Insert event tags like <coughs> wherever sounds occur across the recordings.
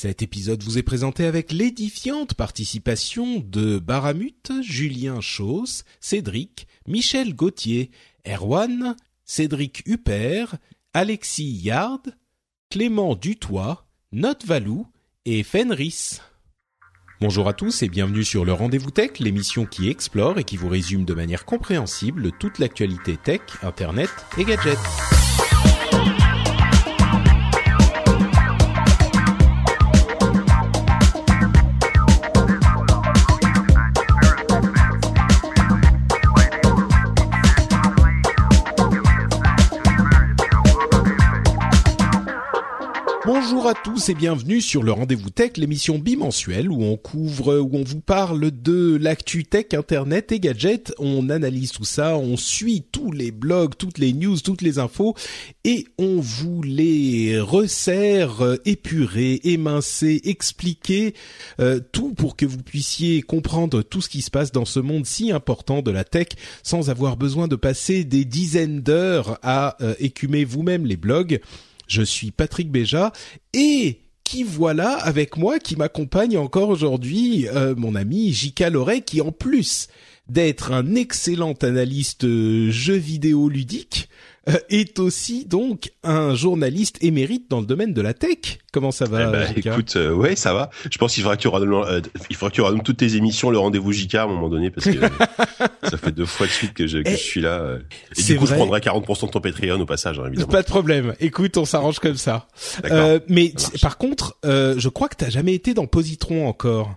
Cet épisode vous est présenté avec l'édifiante participation de Baramut, Julien Chauss, Cédric, Michel Gauthier, Erwan, Cédric Huppert, Alexis Yard, Clément Dutoit, Note Valou et Fenris. Bonjour à tous et bienvenue sur le Rendez-vous Tech, l'émission qui explore et qui vous résume de manière compréhensible toute l'actualité tech, internet et gadgets. Bonjour à tous et bienvenue sur le Rendez-vous Tech, l'émission bimensuelle où on couvre, où on vous parle de l'actu tech, internet et gadgets. On analyse tout ça, on suit tous les blogs, toutes les news, toutes les infos et on vous les resserre, épurer, émincer, expliquer euh, tout pour que vous puissiez comprendre tout ce qui se passe dans ce monde si important de la tech sans avoir besoin de passer des dizaines d'heures à euh, écumer vous-même les blogs. Je suis Patrick Béja et qui voilà avec moi, qui m'accompagne encore aujourd'hui, euh, mon ami J.K. Loret, qui en plus d'être un excellent analyste euh, jeux vidéo ludique, est aussi donc un journaliste émérite dans le domaine de la tech. Comment ça va Eh ben, écoute, euh, ouais, ça va. Je pense qu'il faudra que tu euh, il faudra que tu redonnes toutes tes émissions, le rendez-vous JK à un moment donné, parce que <laughs> ça fait deux fois de suite que je, que Eh, je suis là. euh. Et du coup, vrai. je prendrai 40% de ton Patreon au passage, hein, évidemment. Pas de problème. Écoute, on s'arrange comme ça. Euh, mais par contre, euh, je crois que t'as jamais été dans Positron encore.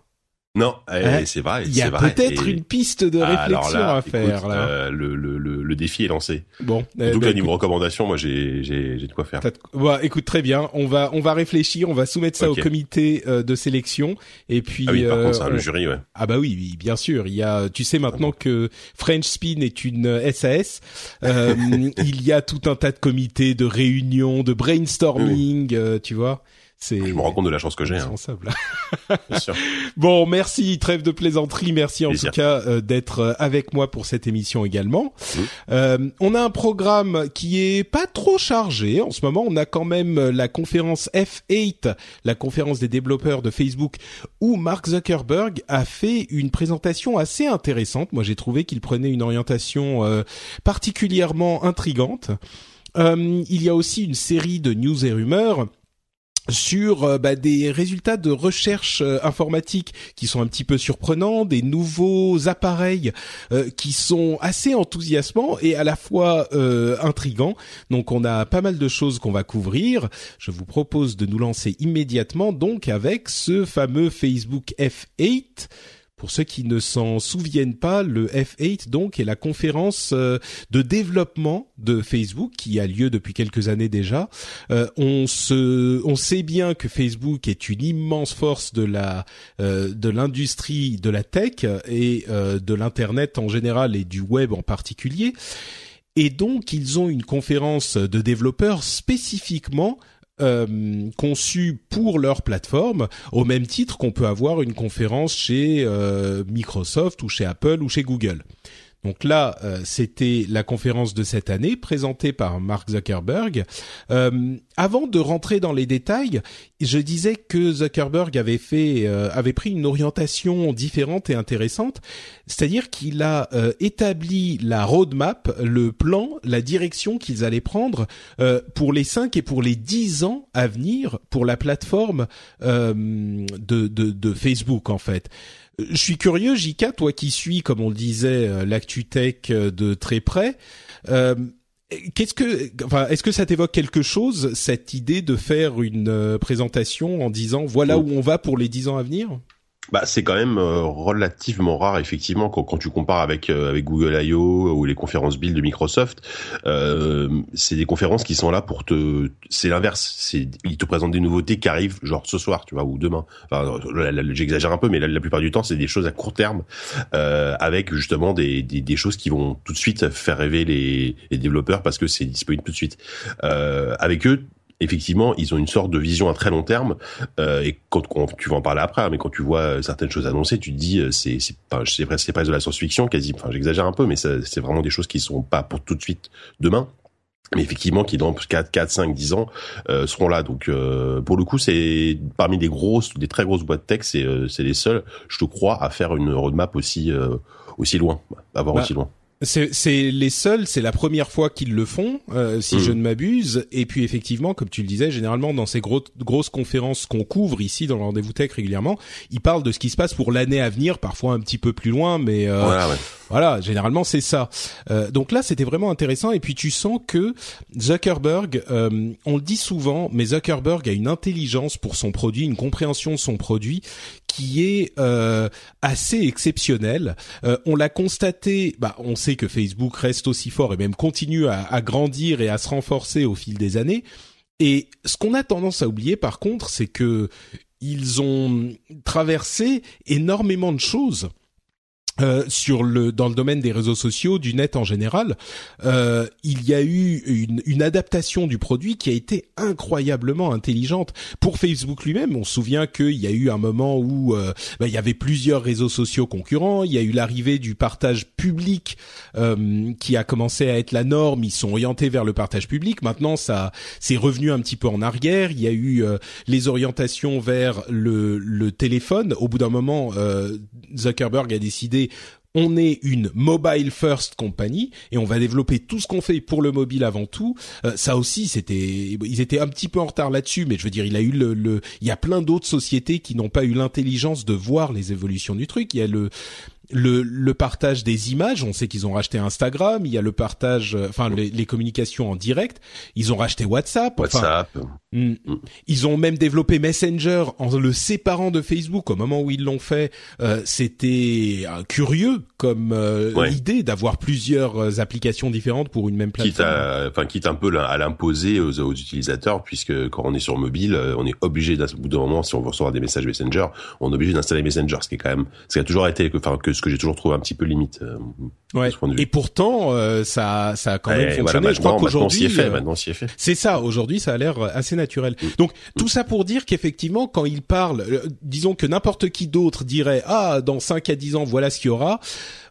Non, eh, Hein? c'est vrai. Il y a peut-être Et- une piste de Ah, réflexion là, à faire écoute, là. euh, le, le, le, le défi est lancé. Bon, En eh tout ben, cas, niveau recommandation, moi, j'ai, j'ai, j'ai de quoi faire. Ouais, écoute très bien. On va on va réfléchir, on va soumettre ça au comité euh, de sélection et puis. Ah oui, par euh, contre, on- le jury, ouais. Ah bah oui, oui, bien sûr. Il y a, tu sais maintenant que French Spin est une euh, SAS. euh, <laughs> il y a tout un tas de comités, de réunions, de brainstorming. euh, tu vois. Je me rends compte de la chance que j'ai, hein, indispensable. <laughs> bien sûr. Bon, merci, trêve de plaisanterie, merci en Plaisir. tout cas euh, d'être euh, avec moi pour cette émission également. Euh, on a un programme qui est pas trop chargé en ce moment. On a quand même la conférence F8, la conférence des développeurs de Facebook, où Mark Zuckerberg a fait une présentation assez intéressante. Moi, j'ai trouvé qu'il prenait une orientation euh, particulièrement intrigante. Il y a aussi une série de news et rumeurs sur euh, bah, des résultats de recherche euh, informatique qui sont un petit peu surprenants, des nouveaux appareils euh, qui sont assez enthousiasmants et à la fois euh, intrigants. Donc on a pas mal de choses qu'on va couvrir. Je vous propose de nous lancer immédiatement donc avec ce fameux Facebook F8. Pour ceux qui ne s'en souviennent pas, le F8 donc est la conférence euh, de développement de Facebook qui a lieu depuis quelques années déjà. Euh, on se, on sait bien que Facebook est une immense force de la, euh, de l'industrie de la tech et de l'internet en général et du web en particulier. Et donc ils ont une conférence de développeurs spécifiquement euh, conçue pour leur plateforme, au même titre qu'on peut avoir une conférence chez euh, Microsoft ou chez Apple ou chez Google. Donc là, euh, c'était la conférence de cette année présentée par Mark Zuckerberg. Euh, avant de rentrer dans les détails, je disais que Zuckerberg avait fait, euh, avait pris une orientation différente et intéressante, c'est-à-dire qu'il a établi la roadmap, le plan, la direction qu'ils allaient prendre pour les 5 et pour les 10 ans à venir pour la plateforme de Facebook en fait. Je suis curieux, Jika, toi qui suis, comme on le disait, euh, l'actu tech euh, de très près. Euh, Qu'est-ce que, enfin, est-ce que ça t'évoque quelque chose cette idée de faire une euh, présentation en disant voilà où on va pour les dix ans à venir? Bah, c'est quand même euh, relativement rare, effectivement, quand, quand tu compares avec euh, avec Google I.O. ou les conférences Build de Microsoft. Euh, c'est des conférences qui sont là pour te. C'est l'inverse. Ils te présentent des nouveautés qui arrivent, genre ce soir, tu vois, ou demain. Enfin, j'exagère un peu, mais la, plupart du temps, c'est des choses à court terme, euh, avec justement des, des, des choses qui vont tout de suite faire rêver les, les développeurs parce que c'est disponible tout de suite. Euh, avec eux, effectivement, ils ont une sorte de vision à très long terme. Euh, et quand, tu vas en parler après, hein, mais quand tu vois euh, certaines choses annoncées, tu te dis euh, c'est c'est pas c'est presque de la science-fiction quasi. Enfin, j'exagère un peu, mais c'est vraiment des choses qui sont pas pour tout de suite demain. Mais effectivement, qui dans 4, 4, 5, 10 ans euh, seront là. Donc, pour le coup, c'est parmi des grosses, des très grosses boîtes tech, c'est c'est les seuls, je te crois, à faire une roadmap aussi aussi loin, à voir bah, aussi loin. C'est les seuls, c'est la première fois qu'ils le font, euh, si je mm. ne m'abuse. Et puis effectivement, comme tu le disais, généralement dans ces grosses conférences qu'on couvre ici dans le rendez-vous tech régulièrement, ils parlent de ce qui se passe pour l'année à venir, parfois un petit peu plus loin, mais euh, voilà, ouais. Voilà, généralement c'est ça. Euh, donc là, c'était vraiment intéressant. Et puis tu sens que Zuckerberg, euh, on le dit souvent, mais Zuckerberg a une intelligence pour son produit, une compréhension de son produit qui est euh, assez exceptionnelle. on l'a constaté, bah, on sait que Facebook reste aussi fort et même continue à, grandir et à se renforcer au fil des années. Et ce qu'on a tendance à oublier par contre, c'est que ils ont traversé énormément de choses euh, sur le dans le domaine des réseaux sociaux, du net en général, euh, il y a eu une, une, adaptation du produit qui a été incroyablement intelligente pour Facebook lui-même. On se souvient qu'il y a eu un moment où euh, bah, il y avait plusieurs réseaux sociaux concurrents. Il y a eu l'arrivée du partage public euh, qui a commencé à être la norme. Ils sont orientés vers le partage public. Maintenant, ça c'est revenu un petit peu en arrière. Il y a eu euh, les orientations vers le, le téléphone. Au bout d'un moment, Zuckerberg a décidé on est une mobile first company et on va développer tout ce qu'on fait pour le mobile avant tout. Euh, ça aussi, c'était, ils étaient un petit peu en retard là-dessus, mais je veux dire, il a eu le, le il y a plein d'autres sociétés qui n'ont pas eu l'intelligence de voir les évolutions du truc. Il y a le, le, le, partage des images. On sait qu'ils ont racheté Instagram. Il y a le partage, euh, enfin les, les, communications en direct. Ils ont racheté WhatsApp. WhatsApp. Hmm. Mm. Ils ont même développé Messenger en le séparant de Facebook. Au moment où ils l'ont fait, euh, c'était euh, curieux comme idée d'avoir plusieurs applications différentes pour une même plateforme. Quitte à, enfin quitte un peu à l'imposer aux, aux, utilisateurs, puisque quand on est sur mobile, on est obligé d'un bout d'un moment, si on veut recevoir des messages Messenger, on est obligé d'installer Messenger, ce qui est quand même, ce qui a toujours été, enfin que ce que j'ai toujours trouvé un petit peu limite. Euh. Et pourtant, euh, ça, ça a quand même fonctionné. je crois qu'aujourd'hui, fait. C'est ça. Aujourd'hui, ça a l'air assez naturel. Mm. Donc tout ça pour dire qu'effectivement, quand il parle, euh, disons que n'importe qui d'autre dirait ah dans 5 à 10 ans voilà ce qu'il y aura,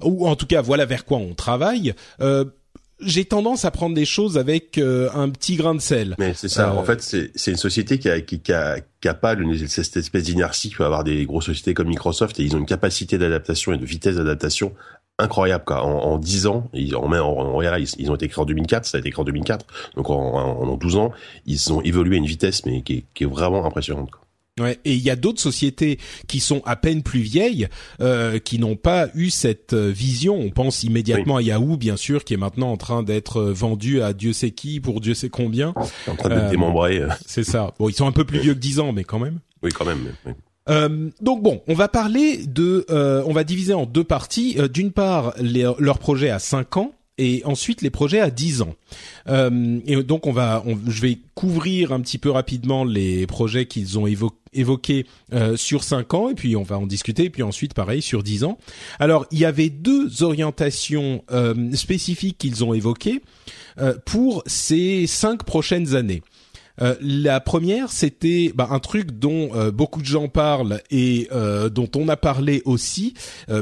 ou en tout cas voilà vers quoi on travaille. Euh, j'ai tendance à prendre des choses avec un petit grain de sel. Mais c'est ça. En fait, c'est une société qui a qui, qui a qui a pas cette espèce d'inertie que peut avoir des grosses sociétés comme Microsoft et ils ont une capacité d'adaptation et de vitesse d'adaptation incroyable quoi. En, en 10 ans, ils, en, en, ils, ils, ont été créés en 2004, ça a été créé en 2004, donc en, en, 12 ans, ils ont évolué à une vitesse mais qui est, qui est vraiment impressionnante. Quoi. Ouais, et il y a d'autres sociétés qui sont à peine plus vieilles, euh, qui n'ont pas eu cette euh, vision. On pense immédiatement à Yahoo, bien sûr, qui est maintenant en train d'être euh, vendu à Dieu sait qui pour Dieu sait combien. En train euh, démembré. C'est ça. Bon, ils sont un peu plus vieux que 10 ans, mais quand même. Oui, quand même. Oui. Euh, donc bon, on va parler de, euh, on va diviser en deux parties. D'une part, les, leur projet à 5 ans et ensuite les projets à 10 ans. Euh, et donc on va, je vais couvrir un petit peu rapidement les projets qu'ils ont évoqués euh, sur 5 ans et puis on va en discuter et puis ensuite pareil sur 10 ans. Alors il y avait deux orientations euh, spécifiques qu'ils ont évoquées euh, pour ces 5 prochaines années. Euh, la première, c'était bah, un truc dont euh, beaucoup de gens parlent et euh, dont on a parlé aussi,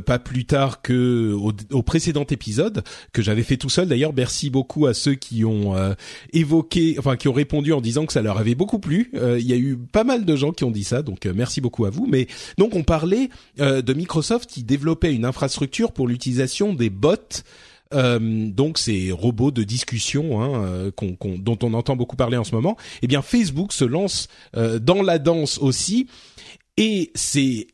pas plus tard que au, précédent épisode que j'avais fait tout seul. D'ailleurs, merci beaucoup à ceux qui ont évoqué, enfin qui ont répondu en disant que ça leur avait beaucoup plu. Il y a eu pas mal de gens qui ont dit ça, donc merci beaucoup à vous. Mais donc on parlait de Microsoft qui développait une infrastructure pour l'utilisation des bots euh, donc ces robots de discussion hein, euh, dont on entend beaucoup parler en ce moment, eh bien Facebook se lance euh, dans la danse aussi. Et c'est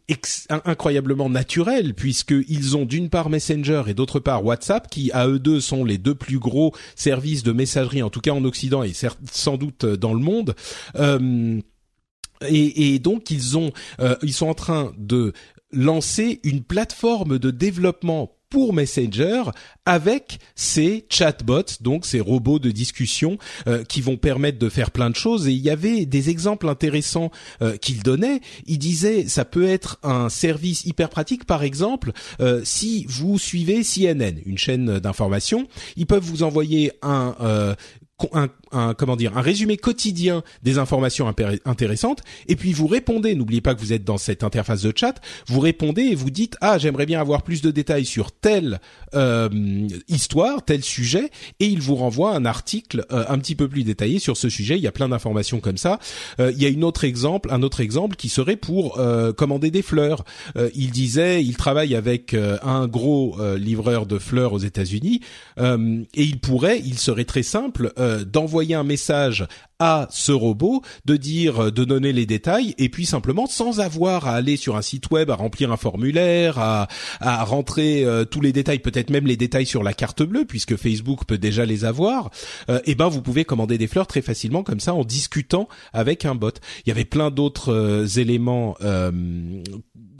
incroyablement naturel puisqu'ils ont d'une part Messenger et d'autre part WhatsApp qui à eux deux sont les deux plus gros services de messagerie en tout cas en Occident et sans doute dans le monde. Euh, et, et, donc ils ont, ils sont en train de lancer une plateforme de développement pour Messenger avec ces chatbots, donc ces robots de discussion euh, qui vont permettre de faire plein de choses. Et il y avait des exemples intéressants euh, qu'il donnait. Il disait ça peut être un service hyper pratique. Par exemple, euh, si vous suivez CNN, une chaîne d'information, ils peuvent vous envoyer un un, un, comment dire un résumé quotidien des informations intéressantes et puis vous répondez n'oubliez pas que vous êtes dans cette interface de chat vous répondez et vous dites ah j'aimerais bien avoir plus de détails sur telle euh, histoire tel sujet et il vous renvoie un article euh, un petit peu plus détaillé sur ce sujet. Il y a plein d'informations comme ça. Euh, il y a une autre exemple un autre exemple qui serait pour euh, commander des fleurs. Euh, il disait il travaille avec un gros livreur de fleurs aux États-Unis et il pourrait il serait très simple d'envoyer un message à ce robot, de dire, de donner les détails, et puis simplement sans avoir à aller sur un site web, à remplir un formulaire, à, à rentrer euh, tous les détails, peut-être même les détails sur la carte bleue, puisque Facebook peut déjà les avoir. Euh, et ben vous pouvez commander des fleurs très facilement comme ça en discutant avec un bot. Il y avait plein d'autres euh, éléments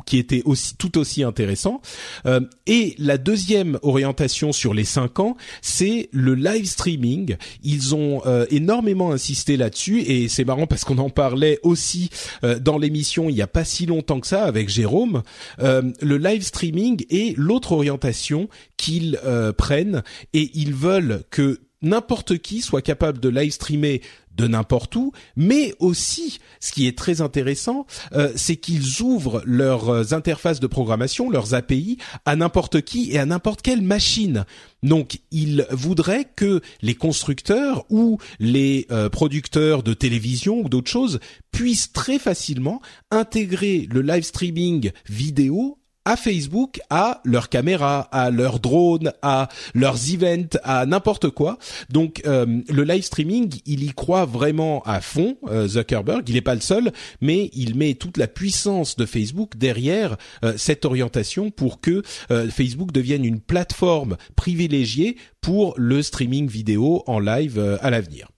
qui étaient aussi tout aussi intéressants. et la deuxième orientation sur les cinq ans, c'est le live streaming. Ils ont énormément insisté là-dessus et c'est marrant parce qu'on en parlait aussi euh, dans l'émission il y a pas si longtemps que ça avec Jérôme. Euh, le live streaming est l'autre orientation qu'ils euh, prennent et ils veulent que n'importe qui soit capable de live streamer de n'importe où, mais aussi, ce qui est très intéressant, euh, c'est qu'ils ouvrent leurs euh, interfaces de programmation, leurs API, à n'importe qui et à n'importe quelle machine. Donc, ils voudraient que les constructeurs ou les euh, producteurs de télévision ou d'autres choses puissent très facilement intégrer le live streaming vidéo à Facebook, à leurs caméras, à leurs drones, à leurs events, à n'importe quoi. Donc euh, le live streaming, il y croit vraiment à fond, euh, Zuckerberg. Il n'est pas le seul, mais il met toute la puissance de Facebook derrière euh, cette orientation pour que Facebook devienne une plateforme privilégiée pour le streaming vidéo en live à l'avenir.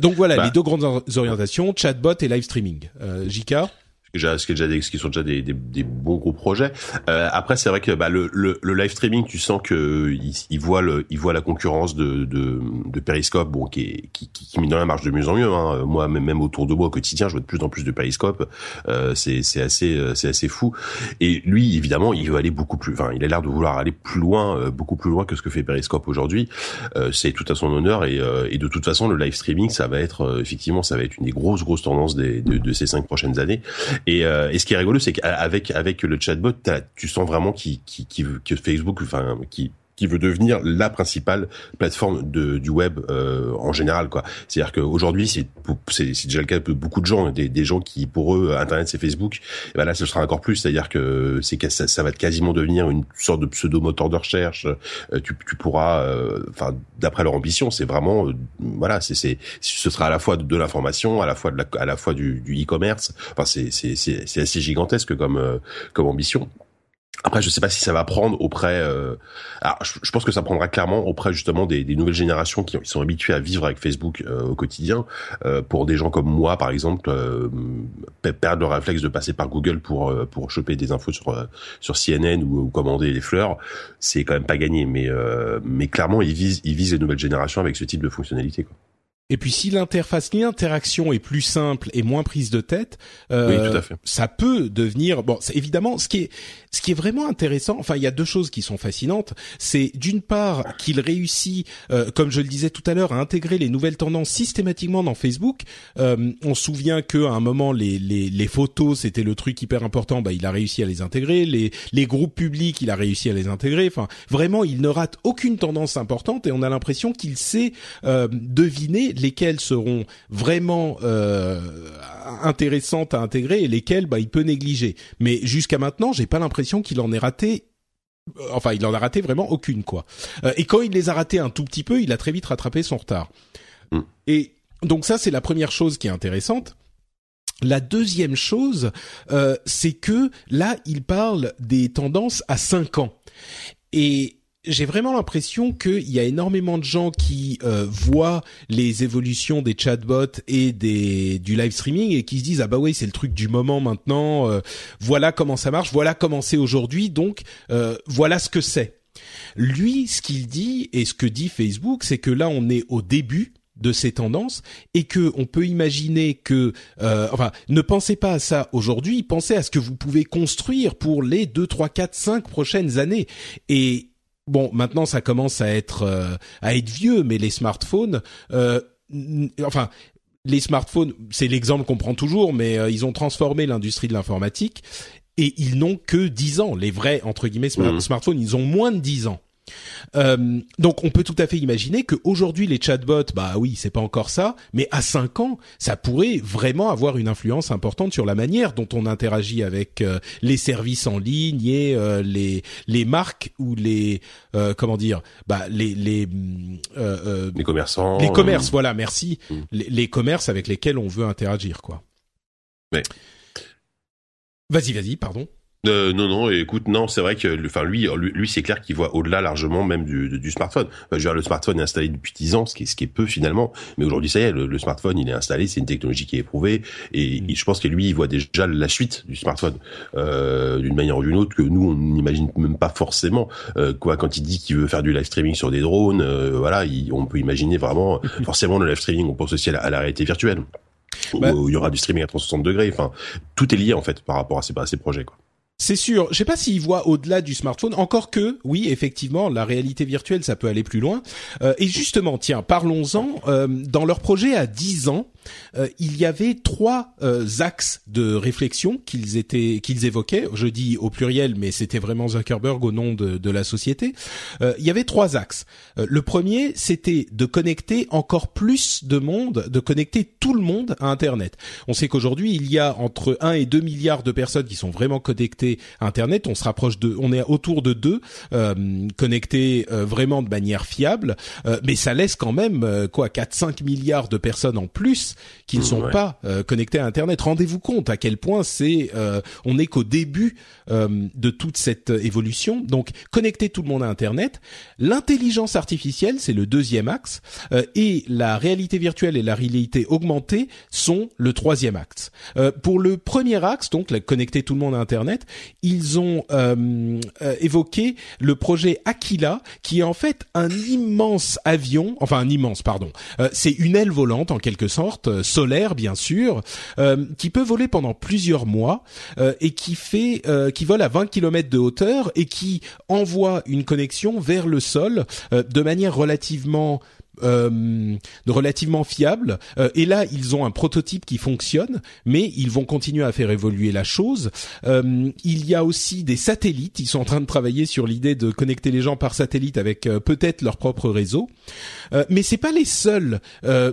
donc voilà bah. les deux grandes orientations, chatbot et live streaming. Jika ce qui est déjà des, ce qui sont déjà des, des, des bons gros projets. Euh, après, c'est vrai que bah, le, le, le, live streaming, tu sens que il, il voit le, il voit la concurrence de, de, de Periscope, bon, qui, est, qui, qui, qui dans la marche de mieux en mieux. Hein. Moi, même autour de moi au quotidien, je vois de plus en plus de Periscope. Euh, c'est, c'est assez, euh, c'est assez fou. Et lui, évidemment, il veut aller beaucoup plus. Enfin, il a l'air de vouloir aller plus loin, euh, beaucoup plus loin que ce que fait Periscope aujourd'hui. Euh, c'est tout à son honneur. Et, euh, et de toute façon, le live streaming, ça va être effectivement, ça va être une des grosses, grosses tendances des, de, de ces cinq prochaines années. Et, euh, et ce qui est rigolo, c'est qu'avec avec le chatbot, tu sens vraiment qui, qui, que Facebook, enfin, qui qui veut devenir la principale plateforme de, du web euh, en général quoi. C'est-à-dire qu'aujourd'hui c'est déjà le cas de beaucoup de gens, des, des gens qui pour eux Internet c'est Facebook. Et ben là ce sera encore plus, c'est-à-dire que c'est ça, ça va quasiment devenir une sorte de pseudo moteur de recherche. Euh, tu, tu pourras, euh, enfin d'après leur ambition, c'est vraiment voilà, c'est c'est ce sera à la fois de, l'information, à la fois de la, à la fois du e-commerce. enfin c'est assez gigantesque comme comme ambition. Après, je sais pas si ça va prendre auprès. Euh... Alors, je, pense que ça prendra clairement auprès justement des, des nouvelles générations qui, sont habituées à vivre avec Facebook euh, au quotidien. Euh, pour des gens comme moi, par exemple, euh, perdre le réflexe de passer par Google pour euh, pour choper des infos sur sur CNN ou, ou commander les fleurs, c'est quand même pas gagné. Mais mais clairement, ils visent ils visent les nouvelles générations avec ce type de fonctionnalité. Quoi. Et puis si l'interface, l'interaction est plus simple et moins prise de tête, euh, ça peut devenir bon. Évidemment, ce qui est ce qui est vraiment intéressant, enfin il y a deux choses qui sont fascinantes. C'est d'une part qu'il réussit, euh, comme je le disais tout à l'heure, à intégrer les nouvelles tendances systématiquement dans Facebook. Euh, on se souvient que à un moment les les, les photos c'était le truc hyper important, bah il a réussi à les intégrer. Les les groupes publics, il a réussi à les intégrer. Enfin vraiment, il ne rate aucune tendance importante et on a l'impression qu'il sait euh, deviner lesquelles seront vraiment euh, intéressantes à intégrer et lesquelles bah, il peut négliger. Mais jusqu'à maintenant, j'ai pas l'impression qu'il en ait raté euh, enfin il en a raté vraiment aucune quoi. Euh, et quand il les a ratés un tout petit peu, il a très vite rattrapé son retard. Mm. Et donc ça c'est la première chose qui est intéressante. La deuxième chose, c'est que là il parle des tendances à 5 ans. Et j'ai vraiment l'impression qu'il y a énormément de gens qui euh, voient les évolutions des chatbots et des du live streaming et qui se disent ah bah oui c'est le truc du moment maintenant euh, voilà comment ça marche voilà comment c'est aujourd'hui donc euh, voilà ce que c'est. Lui ce qu'il dit et ce que dit Facebook c'est que là on est au début de ces tendances et que on peut imaginer que enfin ne pensez pas à ça aujourd'hui pensez à ce que vous pouvez construire pour les deux trois quatre cinq prochaines années. Et bon, maintenant ça commence à être euh, à être vieux, mais les smartphones, euh, enfin. Les smartphones, c'est l'exemple qu'on prend toujours, mais euh, ils ont transformé l'industrie de l'informatique et ils n'ont que 10 ans. Les vrais entre guillemets mmh. smartphones, ils ont moins de 10 ans. Euh, donc on peut tout à fait imaginer qu'aujourd'hui les chatbots, bah oui, c'est pas encore ça, mais à 5 ans, ça pourrait vraiment avoir une influence importante sur la manière dont on interagit avec euh, les services en ligne et euh, les les marques ou les comment dire, bah les les les commerçants, les commerces, voilà, merci, mm. les, les, commerces avec lesquels on veut interagir, quoi. Mais vas-y, vas-y, pardon. Euh, non, non, écoute, non, c'est vrai que, enfin, lui, lui, c'est clair qu'il voit au-delà largement même du, du smartphone. je veux dire, le smartphone est installé depuis 10 ans, ce qui est, ce qui est peu finalement, mais aujourd'hui, ça y est, le, smartphone, il est installé, c'est une technologie qui est éprouvée, et, mm. je pense que lui, il voit déjà la suite du smartphone, euh, d'une manière ou d'une autre, que nous, on n'imagine même pas forcément. Euh, quoi, quand il dit qu'il veut faire du live streaming sur des drones, euh, voilà, on peut imaginer vraiment, <laughs> forcément, le live streaming, on pense aussi à la, réalité virtuelle. Bah où il y aura du streaming à 360 degrés. Enfin, tout est lié en fait par rapport à ces, à ces projets. Quoi. C'est sûr. Je sais pas s'il voit au-delà du smartphone. Encore que, oui, effectivement, la réalité virtuelle, ça peut aller plus loin. Euh, et justement, tiens, parlons-en. Euh, dans leur projet à 10 ans, euh, il y avait trois euh, axes de réflexion qu'ils étaient qu'ils évoquaient. Je dis au pluriel, mais c'était vraiment Zuckerberg au nom de, de la société. Euh, il y avait trois axes. le premier, c'était de connecter encore plus de monde, de connecter tout le monde à Internet. On sait qu'aujourd'hui, il y a entre 1 et 2 milliards de personnes qui sont vraiment connectées à Internet. On se rapproche de, on est autour de 2 connectés vraiment de manière fiable, mais ça laisse quand même quoi 4-5 milliards de personnes en plus qui ne sont pas euh, connectés à Internet. Rendez-vous compte à quel point c'est, euh, on n'est qu'au début euh, de toute cette évolution. Donc, connecter tout le monde à Internet. L'intelligence artificielle, c'est le deuxième axe, et la réalité virtuelle et la réalité augmentée sont le troisième axe. pour le premier axe, donc la, connecter tout le monde à Internet, ils ont évoqué le projet Aquila, qui est en fait un immense avion, enfin un immense, pardon, c'est une aile volante en quelque sorte euh, solaire bien sûr, euh, qui peut voler pendant plusieurs mois euh, et qui fait, qui vole à 20 km de hauteur et qui envoie une connexion vers le sol de manière relativement euh, relativement fiable. Euh, et là, ils ont un prototype qui fonctionne, mais ils vont continuer à faire évoluer la chose. Euh, il y a aussi des satellites. Ils sont en train de travailler sur l'idée de connecter les gens par satellite avec euh, peut-être leur propre réseau. mais c'est pas les seuls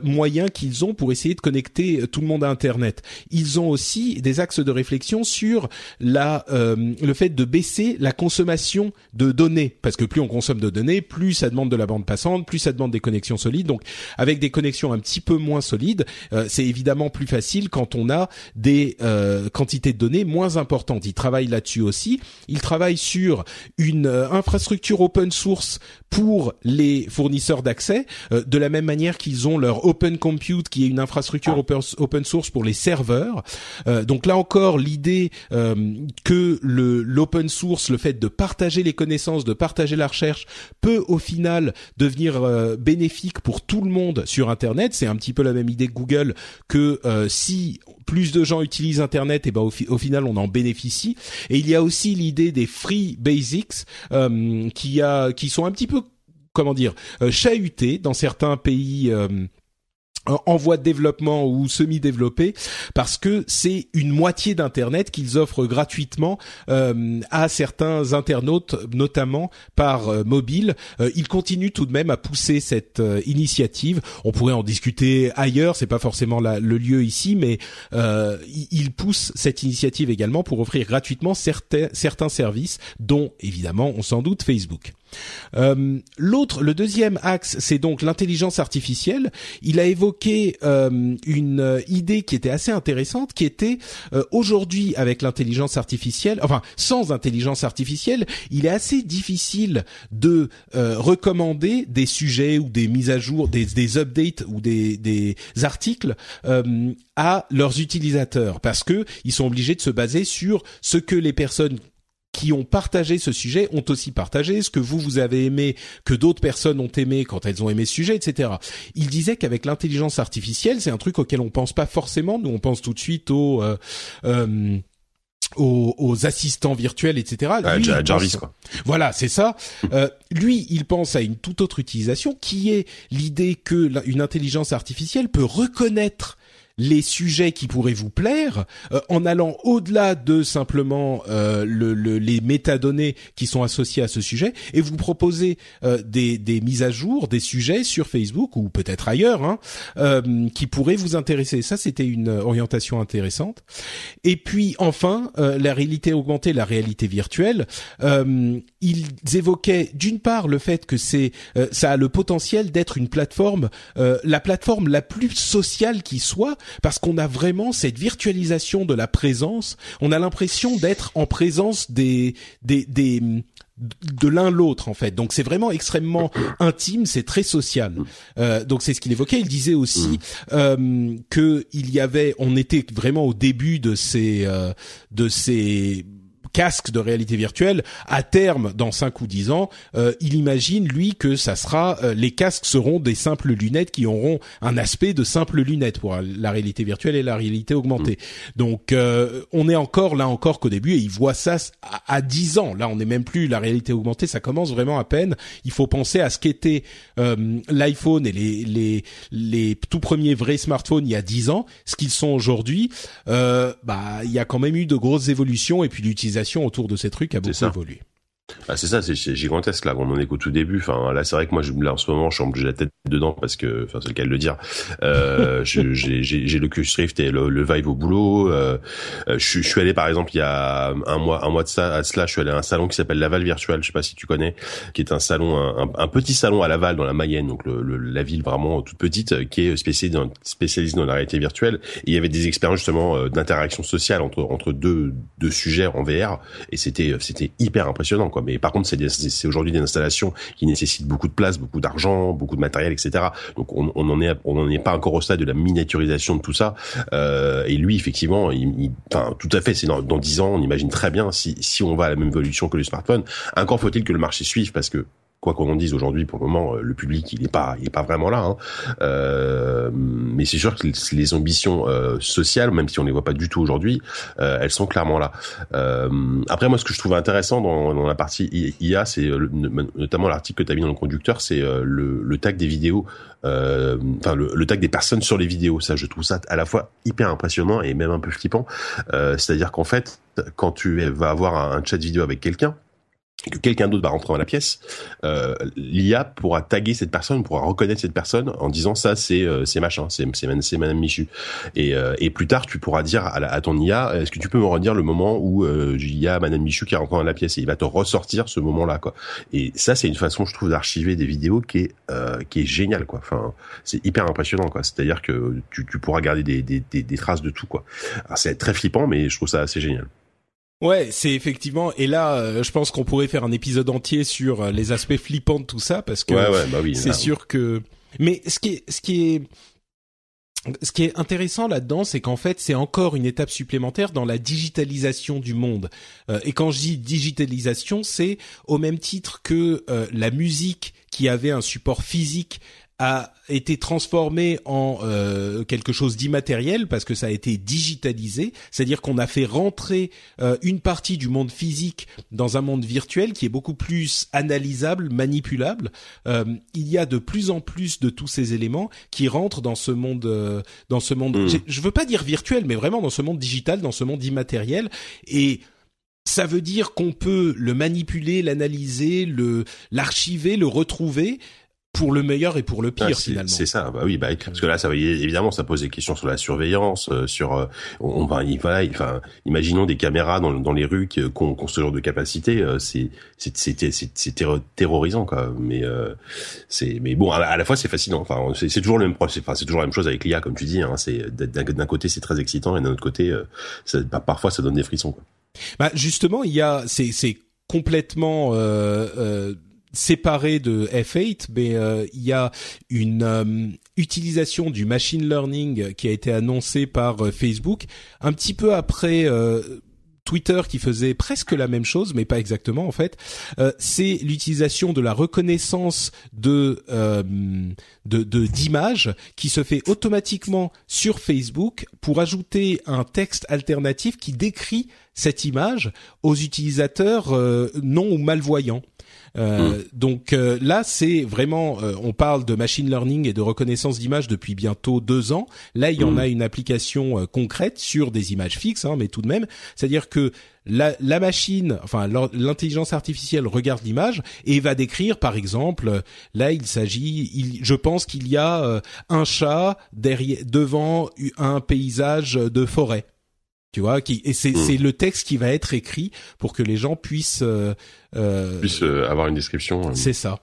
moyens qu'ils ont pour essayer de connecter tout le monde à Internet. Ils ont aussi des axes de réflexion sur la le fait de baisser la consommation de données, parce que plus on consomme de données, plus ça demande de la bande passante, plus ça demande des connexions solides. Donc avec des connexions un petit peu moins solides, euh, c'est évidemment plus facile quand on a des euh, quantités de données moins importantes. Ils travaillent là-dessus aussi. Ils travaillent sur une euh, infrastructure open source pour les fournisseurs d'accès, de la même manière qu'ils ont leur Open Compute, qui est une infrastructure open, source pour les serveurs. donc là encore, l'idée que le l'open source, le fait de partager les connaissances, de partager la recherche, peut au final devenir bénéfique pour tout le monde sur Internet. C'est un petit peu la même idée que Google que euh, si plus de gens utilisent Internet, et eh ben au, final on en bénéficie. Et il y a aussi l'idée des free basics euh, qui a qui sont un petit peu comment dire euh, chahutés dans certains pays en voie de développement ou semi-développé parce que c'est une moitié d'internet qu'ils offrent gratuitement euh, à certains internautes notamment par euh, mobile. Euh, ils continuent tout de même à pousser cette euh, initiative. On pourrait en discuter ailleurs c'est pas forcément le lieu ici mais ils poussent cette initiative également pour offrir gratuitement certains services dont évidemment on s'en doute Facebook Euh, L'autre, le deuxième axe, c'est donc l'intelligence artificielle. Il a évoqué euh, une idée qui était assez intéressante, qui était euh, aujourd'hui avec l'intelligence artificielle, enfin sans intelligence artificielle, il est assez difficile de euh, recommander des sujets ou des mises à jour, des, des updates ou des, des articles euh, à leurs utilisateurs parce que ils sont obligés de se baser sur ce que les personnes qui ont partagé ce sujet ont aussi partagé, ce que vous, vous avez aimé, que d'autres personnes ont aimé quand elles ont aimé ce sujet, etc. Il disait qu'avec l'intelligence artificielle, c'est un truc auquel on pense pas forcément. Nous, on pense tout de suite au... Euh, euh, aux, aux, assistants virtuels, etc. lui, Jarvis, pense, quoi. Voilà, c'est ça. <laughs> euh, lui, il pense à une toute autre utilisation, qui est l'idée que la, une intelligence artificielle peut reconnaître les sujets qui pourraient vous plaire euh, en allant au-delà de simplement euh, le, le, les métadonnées qui sont associées à ce sujet et vous proposer euh, des, des, mises à jour des sujets sur Facebook ou peut-être ailleurs hein, qui pourraient vous intéresser. Ça, c'était une orientation intéressante. Et puis enfin, la réalité augmentée, la réalité virtuelle. ils évoquaient d'une part le fait que c'est ça a le potentiel d'être une plateforme, la plateforme la plus sociale qui soit parce qu'on a vraiment cette virtualisation de la présence. On a l'impression d'être en présence des des, des de l'un l'autre en fait. Donc c'est vraiment extrêmement <coughs> intime, c'est très social. Euh, donc c'est ce qu'il évoquait. Il disait aussi euh, que il y avait, on était vraiment au début de ces euh, de ces casque de réalité virtuelle, à terme, dans 5 ou 10 ans, euh, il imagine, lui, que ça sera, euh, les casques seront des simples lunettes qui auront un aspect de simples lunettes pour la réalité virtuelle et la réalité augmentée. Mmh. Donc, euh, on est encore là encore qu'au début, et il voit ça à, à 10 ans. Là, on n'est même plus la réalité augmentée, ça commence vraiment à peine. Il faut penser à ce qu'était euh, l'iPhone et les, les, les tout premiers vrais smartphones il y a 10 ans, ce qu'ils sont aujourd'hui. Euh, bah, il y a quand même eu de grosses évolutions et puis l'utilisation autour de ces trucs a beaucoup évolué. Ah, c'est ça, c'est gigantesque là. On en est qu'au tout début. Enfin, là, c'est vrai que moi, je, là, en ce moment, je suis la tête dedans parce que, enfin, c'est le cas de le dire. Euh, <laughs> j'ai le Q Rift et le, le, Vive au boulot. Euh, je, je, suis allé, par exemple, il y a un mois, un mois de ça, à cela, je suis allé à un salon qui s'appelle Laval Virtual. Je sais pas si tu connais, qui est un salon, un, un petit salon à Laval dans la Mayenne, donc le, le, la ville vraiment toute petite, qui est spécialisée dans, spécialisée dans la réalité virtuelle. Et il y avait des expériences justement euh, d'interaction sociale entre entre deux deux sujets en VR, et c'était c'était hyper impressionnant, quoi. Mais par contre, c'est aujourd'hui des installations qui nécessitent beaucoup de place, beaucoup d'argent, beaucoup de matériel, etc. Donc on, est on n'en est pas encore au stade de la miniaturisation de tout ça. Euh, et lui, effectivement, il, il, tout à fait. C'est dans, dans 10 ans, on imagine très bien si si on va à la même évolution que le smartphone. Encore faut-il que le marché suive parce que quoi qu'on en dise aujourd'hui, pour le moment, le public il est pas, il est pas vraiment là. Hein. Euh, mais c'est sûr que les ambitions euh, sociales, même si on les voit pas du tout aujourd'hui, euh, elles sont clairement là. Euh, après, moi, ce que je trouve intéressant dans, dans la partie IA, c'est notamment l'article que tu as mis dans le conducteur, c'est le, le, tag des vidéos. Enfin, le, le, tag des personnes sur les vidéos. Ça, je trouve ça à la fois hyper impressionnant et même un peu flippant. C'est-à-dire qu'en fait, quand tu vas avoir un chat vidéo avec quelqu'un que quelqu'un d'autre va rentrer dans la pièce, euh, l'IA pourra taguer cette personne, pourra reconnaître cette personne en disant ça c'est euh, c'est machin, c'est c'est Madame Michu. Et, euh, et plus tard tu pourras dire à, à ton IA, est-ce que tu peux me redire le moment où euh, il y a Madame Michu qui est rentrée dans la pièce? Et il va te ressortir ce moment-là quoi. Et ça c'est une façon je trouve d'archiver des vidéos qui est euh, qui est géniale quoi. Enfin c'est hyper impressionnant quoi. C'est-à-dire que tu, tu pourras garder des, des, des, des traces de tout quoi. C'est très flippant mais je trouve ça assez génial. Ouais, c'est effectivement. Et là, euh, je pense qu'on pourrait faire un épisode entier sur euh, les aspects flippants de tout ça, parce que ouais, ouais, bah oui, c'est sûr que. Mais ce qui est, ce qui est, ce qui est intéressant là-dedans, c'est qu'en fait, c'est encore une étape supplémentaire dans la digitalisation du monde. Euh, et quand je dis digitalisation, c'est au même titre que la musique qui avait un support physique a été transformé en euh, quelque chose d'immatériel parce que ça a été digitalisé, c'est-à-dire qu'on a fait rentrer euh, une partie du monde physique dans un monde virtuel qui est beaucoup plus analysable, manipulable. Euh, il y a de plus en plus de tous ces éléments qui rentrent dans ce monde, euh, dans ce monde. Mmh. Je veux pas dire virtuel, mais vraiment dans ce monde digital, dans ce monde immatériel et ça veut dire qu'on peut le manipuler, l'analyser, le l'archiver, le retrouver pour le meilleur et pour le pire finalement. C'est ça, bah oui, bah parce que là, ça va évidemment, ça pose des questions sur la surveillance, euh, sur euh, on, va, voilà, enfin, imaginons des caméras dans, dans les rues qui, ont, ce genre de capacité, euh, c'est c'est c'est terrorisant quoi. Mais c'est mais bon, à, la fois c'est fascinant. Enfin, c'est toujours le même, enfin c'est toujours la même chose avec l'IA comme tu dis. Hein, c'est d'un côté c'est très excitant et d'un autre côté, ça, bah, parfois ça donne des frissons. Quoi. Bah justement, il y a c'est c'est complètement euh, séparé de F8, mais euh, il y a une euh, utilisation du machine learning qui a été annoncée par euh, Facebook un petit peu après. Twitter qui faisait presque la même chose, mais pas exactement en fait. c'est l'utilisation de la reconnaissance de de d'images qui se fait automatiquement sur Facebook pour ajouter un texte alternatif qui décrit cette image aux utilisateurs non ou malvoyants. Euh, mm. Donc euh, là, c'est vraiment, euh, on parle de machine learning et de reconnaissance d'images depuis bientôt deux ans. Là, il y en mm. a une application concrète sur des images fixes, hein, mais tout de même, c'est-à-dire que la, la, machine, enfin l'intelligence artificielle regarde l'image et va décrire, par exemple, là il s'agit, je pense qu'il y a un chat derrière, devant un paysage de forêt tu vois qui et c'est mm. c'est le texte qui va être écrit pour que les gens puissent euh, puisse euh, avoir une description. Euh. C'est ça.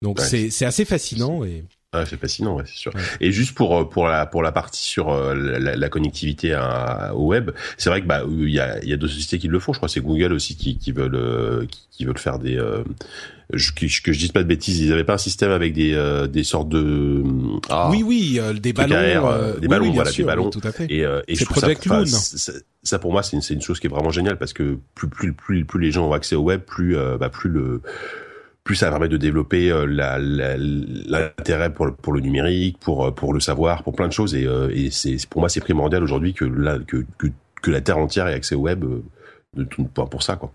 Donc c'est c'est assez fascinant et. Ah, c'est fascinant, ouais, c'est sûr. Et juste pour pour la pour la partie sur la, la connectivité à, au web, c'est vrai que bah il y a il y a deux sociétés qui le font. Je crois c'est Google aussi qui qui veulent qui, veulent faire des je, que, je dise pas de bêtises, ils avaient pas un système avec des des sortes de ah, oui oui des ballons des ballons voilà des ballons tout à fait. et, et c'est Project Loon ça pour moi c'est une, une chose qui est vraiment géniale parce que plus plus plus, plus les gens ont accès au web, plus euh, bah, plus le plus ça permet de développer euh, l'intérêt pour le, pour le numérique, pour euh, pour le savoir, pour plein de choses et, et c'est pour moi c'est primordial aujourd'hui que la que, que, que la terre entière ait accès au web de, pour ça quoi.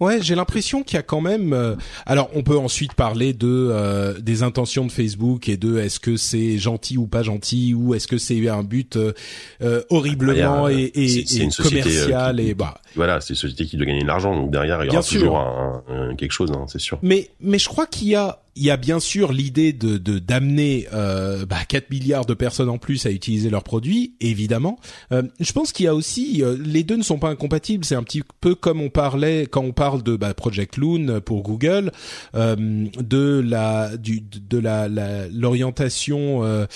Ouais, j'ai l'impression qu'il y a quand même. Euh, alors, on peut ensuite parler de euh, des intentions de Facebook et de est-ce que c'est gentil ou pas gentil ou est-ce que c'est un but euh, horriblement et, et, et commercial et bah. Voilà, c'est une société qui doit gagner de l'argent, donc derrière il y aura toujours un, quelque chose, hein, c'est sûr. Mais mais je crois qu'il y a il y a bien sûr l'idée de d'amener euh, bah, 4 milliards de personnes en plus à utiliser leurs produits, évidemment. Euh, je pense qu'il y a aussi euh, les deux ne sont pas incompatibles. C'est un petit peu comme on parlait quand on parle de bah, Project Loon pour Google, de la du de la l'orientation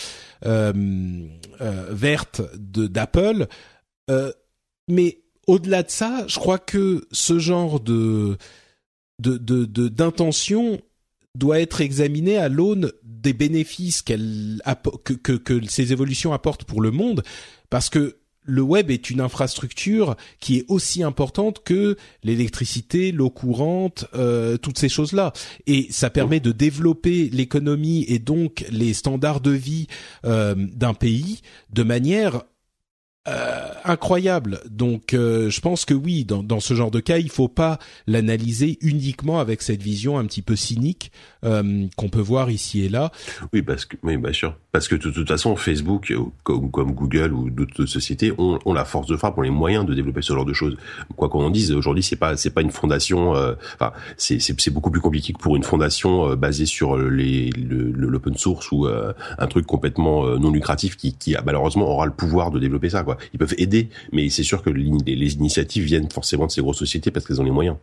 verte de d'Apple. mais au-delà de ça, je crois que ce genre de de d'intention doit être examinée à l'aune des bénéfices qu'elle que, que, que ces évolutions apportent pour le monde, parce que le web est une infrastructure qui est aussi importante que l'électricité, l'eau courante, euh, toutes ces choses-là. Et ça permet de développer l'économie et donc les standards de vie euh, d'un pays de manière euh, incroyable. Donc, euh, je pense que oui, dans, dans, ce genre de cas, il faut pas l'analyser uniquement avec cette vision un petit peu cynique euh, qu'on peut voir ici et là. Oui, parce que, oui, bien sûr, parce que de, toute façon, Facebook, comme, comme Google ou d'autres sociétés, ont, ont, la force de frappe, ont les moyens de développer ce genre de choses. Quoi qu'on en dise, aujourd'hui, c'est pas, c'est pas une fondation. Enfin, c'est, c'est, beaucoup plus compliqué que pour une fondation basée sur les, l'open source ou un truc complètement non lucratif qui, qui malheureusement aura le pouvoir de développer ça. Quoi. Ils peuvent aider, mais c'est sûr que les, initiatives viennent forcément de ces grosses sociétés parce qu'elles ont les moyens.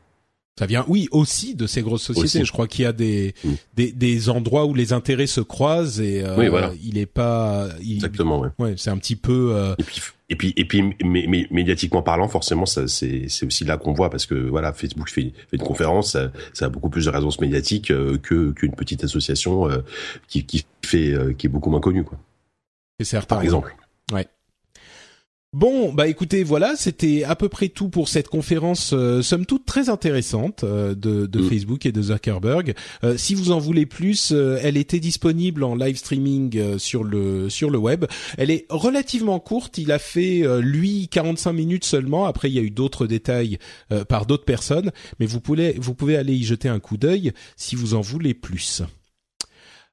Ça vient, oui, aussi de ces grosses sociétés. Je crois qu'il y a des, des, des endroits où les intérêts se croisent et euh, voilà. il est pas. Exactement. Ouais. ouais c'est un petit peu. Euh... Et puis et puis et puis mais, médiatiquement parlant, forcément, ça c'est c'est aussi là qu'on voit parce que voilà, Facebook fait, fait une conférence, ça, a beaucoup plus de résonance médiatique euh, que qu'une petite association qui qui fait qui est beaucoup moins connue quoi. C'est certain. Par exemple. Bon, bah écoutez, voilà, c'était à peu près tout pour cette conférence, euh, somme toute très intéressante euh, de, de mm. Facebook et de Zuckerberg. Euh, si vous en voulez plus, elle était disponible en live streaming sur le sur le web. Elle est relativement courte. Il a fait lui 45 minutes seulement. Après, il y a eu d'autres détails par d'autres personnes, mais vous pouvez vous pouvez aller y jeter un coup d'œil si vous en voulez plus.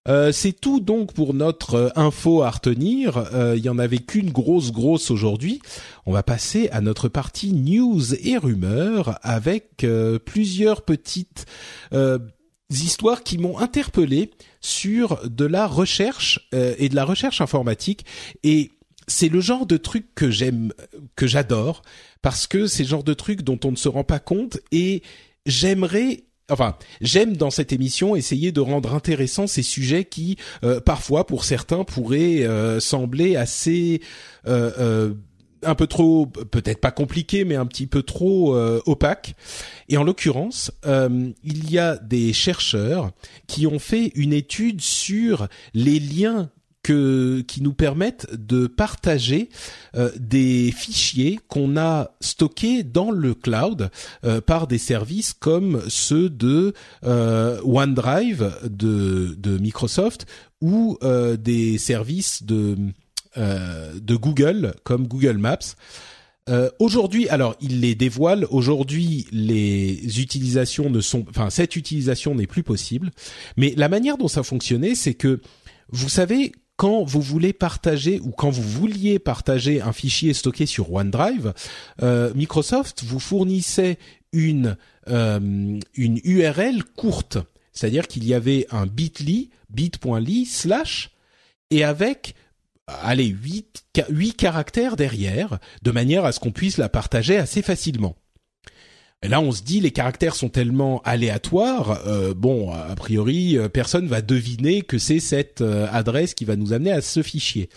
Euh, c'est tout donc pour notre euh, info à retenir. Euh, il y en avait qu'une grosse grosse aujourd'hui. On va passer à notre partie news et rumeurs avec plusieurs petites histoires qui m'ont interpellé sur de la recherche et de la recherche informatique et c'est le genre de truc que j'aime, que j'adore, parce que c'est le genre de truc dont on ne se rend pas compte et j'aimerais enfin, j'aime dans cette émission essayer de rendre intéressants ces sujets qui, euh, parfois, pour certains, pourraient euh, sembler assez euh, un peu trop, peut-être pas compliqués, mais un petit peu trop opaques. Et en l'occurrence, il y a des chercheurs qui ont fait une étude sur les liens qui nous permettent de partager euh, des fichiers qu'on a stockés dans le cloud euh, par des services comme ceux de euh, OneDrive de, Microsoft ou des services de de Google comme Google Maps. aujourd'hui, alors il les dévoile. Aujourd'hui, les utilisations ne sont, enfin cette utilisation n'est plus possible. Mais la manière dont ça fonctionnait, c'est que vous savez quand vous voulez partager ou quand vous vouliez partager un fichier stocké sur OneDrive, euh, Microsoft vous fournissait une euh, une URL courte, c'est-à-dire qu'il y avait un bit.ly, bit.ly slash et avec allez 8 8 caractères derrière de manière à ce qu'on puisse la partager assez facilement. Là, on se dit les caractères sont tellement aléatoires, euh, bon, a priori, euh, personne va deviner que c'est cette euh, adresse qui va nous amener à ce fichier.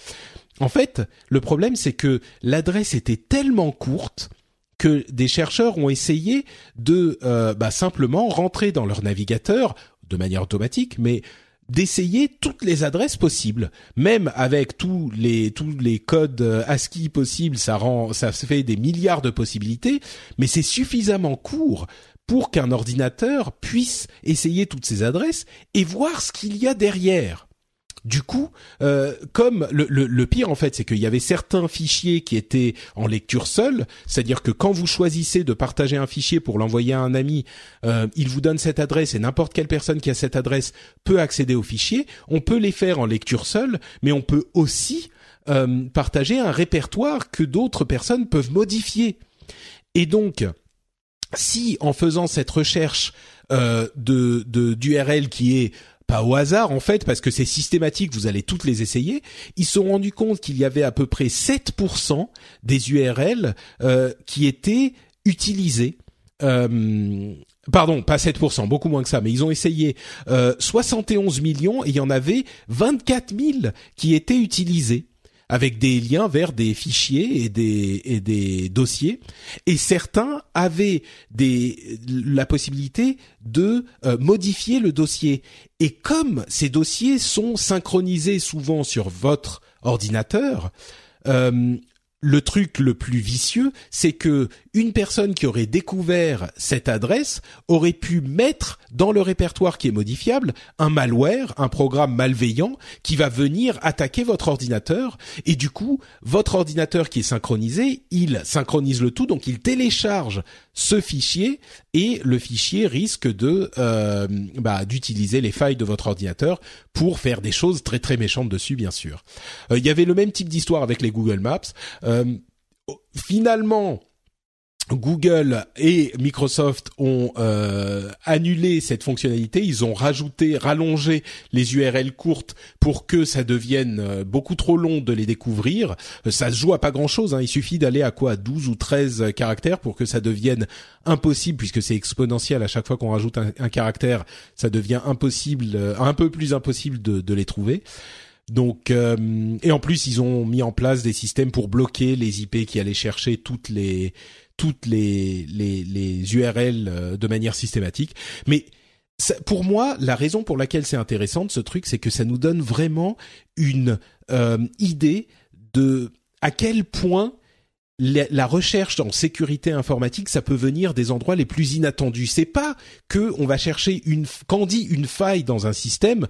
En fait, le problème, c'est que l'adresse était tellement courte que des chercheurs ont essayé de bah, simplement rentrer dans leur navigateur de manière automatique, mais d'essayer toutes les adresses possibles, même avec tous les tous les codes euh, ASCII possibles, ça rend ça fait des milliards de possibilités, mais c'est suffisamment court pour qu'un ordinateur puisse essayer toutes ces adresses et voir ce qu'il y a derrière. Du coup, euh, comme le, pire en fait, c'est qu'il y avait certains fichiers qui étaient en lecture seule, c'est-à-dire que quand vous choisissez de partager un fichier pour l'envoyer à un ami, euh, il vous donne cette adresse et n'importe quelle personne qui a cette adresse peut accéder au fichier. On peut les faire en lecture seule, mais on peut aussi euh, partager un répertoire que d'autres personnes peuvent modifier. Et donc, si en faisant cette recherche de d'URL qui est pas au hasard en fait parce que c'est systématique, vous allez toutes les essayer. Ils se sont rendus compte qu'il y avait à peu près 7% des URL euh, qui étaient utilisées. Euh, pardon, pas 7%, beaucoup moins que ça, mais ils ont essayé euh, 71 millions et il y en avait 24 000 qui étaient utilisés avec des liens vers des fichiers et des, et des dossiers. Et certains avaient des, la possibilité de euh, modifier le dossier. Et comme ces dossiers sont synchronisés souvent sur votre ordinateur, euh, le truc le plus vicieux, c'est que une personne qui aurait découvert cette adresse aurait pu mettre dans le répertoire qui est modifiable un malware, un programme malveillant qui va venir attaquer votre ordinateur. Et du coup, votre ordinateur qui est synchronisé, il synchronise le tout donc il télécharge ce fichier et le fichier risque de euh, bah, d'utiliser les failles de votre ordinateur pour faire des choses très très méchantes dessus bien sûr. Euh, il y avait le même type d'histoire avec les Google Maps. Euh, finalement, Google et Microsoft ont euh, annulé cette fonctionnalité. Ils ont rajouté, rallongé les URL courtes pour que ça devienne euh, beaucoup trop long de les découvrir. Euh, ça se joue à pas grand chose. Hein. Il suffit d'aller à quoi 12 ou 13 caractères pour que ça devienne impossible puisque c'est exponentiel. À chaque fois qu'on rajoute un, caractère, ça devient impossible, un peu plus impossible de, de les trouver. Donc et en plus ils ont mis en place des systèmes pour bloquer les IP qui allaient chercher toutes les toutes les, les, les URL euh, de manière systématique. Mais pour moi, la raison pour laquelle c'est intéressant ce truc, c'est que ça nous donne vraiment une euh, idée de à quel point la, recherche en sécurité informatique, ça peut venir des endroits les plus inattendus. C'est pas que on va chercher une quand on dit une faille dans un système,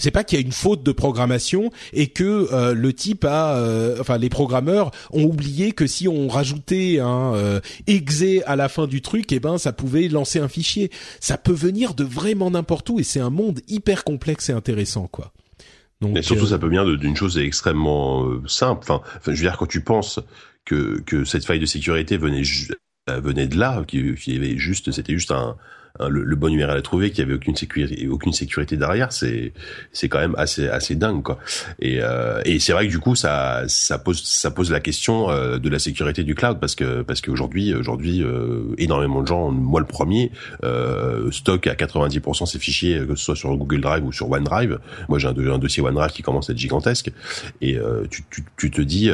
c'est pas qu'il y a une faute de programmation et que euh, le type a, euh, enfin les programmeurs ont oublié que si on rajoutait un euh, exe à la fin du truc, eh ben ça pouvait lancer un fichier. Ça peut venir de vraiment n'importe où et c'est un monde hyper complexe et intéressant quoi. Donc, Mais surtout, ça peut venir d'une chose extrêmement simple. Enfin, je veux dire, quand tu penses que, que cette faille de sécurité venait venait de là, qui, qui avait juste, c'était juste un, le, le, bon URL à trouver, qu'il y avait aucune sécurité, aucune sécurité derrière, c'est c'est quand même assez assez dingue quoi. Et euh, et c'est vrai que du coup ça ça pose ça pose la question euh, de la sécurité du cloud parce que parce qu'aujourd'hui aujourd'hui euh, énormément de gens, moi le premier, euh, stockent à 90% ces fichiers que ce soit sur Google Drive ou sur OneDrive. Moi j'ai un, un, dossier OneDrive qui commence à être gigantesque et tu, tu, tu te dis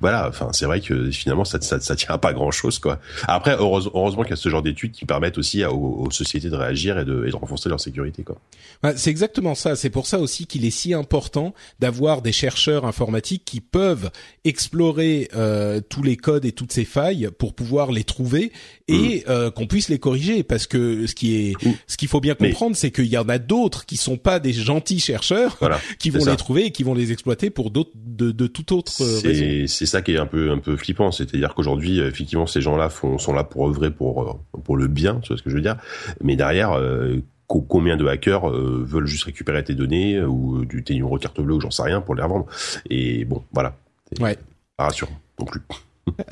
voilà, enfin c'est vrai que finalement ça, ça, ça tient à pas grand chose quoi. Après heureusement qu'il y a ce genre d'études qui permettent aussi aux, sociétés de réagir et de, et de renforcer leur sécurité quoi. Bah, c'est exactement ça. C'est pour ça aussi qu'il est si important d'avoir des chercheurs informatiques qui peuvent explorer euh, tous les codes et toutes ces failles pour pouvoir les trouver et mm. euh, qu'on puisse les corriger. Parce que ce qui est, mm. ce qu'il faut bien comprendre, c'est qu'il y en a d'autres qui sont pas des gentils chercheurs voilà, <laughs> qui vont les trouver et qui vont les exploiter pour d'autres de, de toute autre raison. C'est ça qui est un peu un peu flippant, c'est-à-dire qu'aujourd'hui, effectivement, ces gens-là sont là pour œuvrer pour euh, pour le bien, tu vois ce que je veux dire. Mais derrière euh, combien de hackers euh, veulent juste récupérer tes données euh, ou du tes numéros de carte bleue ou j'en sais rien pour les revendre. Et bon, voilà. Ouais. Pas rassurant non plus. <laughs>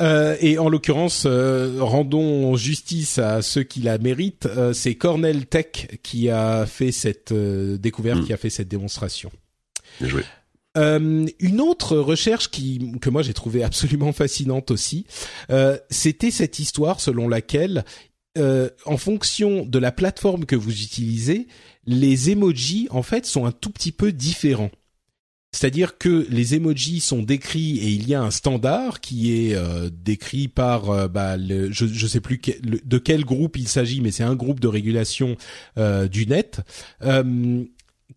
Euh, et en l'occurrence, rendons justice à ceux qui la méritent. c'est Cornell Tech qui a fait cette découverte, hmm. qui a fait cette démonstration. Bien joué. Une autre recherche qui que moi j'ai trouvé absolument fascinante aussi, c'était cette histoire selon laquelle euh, en fonction de la plateforme que vous utilisez, les emojis en fait sont un tout petit peu différents. C'est-à-dire que les emojis sont décrits et il y a un standard qui est euh, décrit par euh, bah, le, je ne sais plus de quel groupe il s'agit, mais c'est un groupe de régulation du net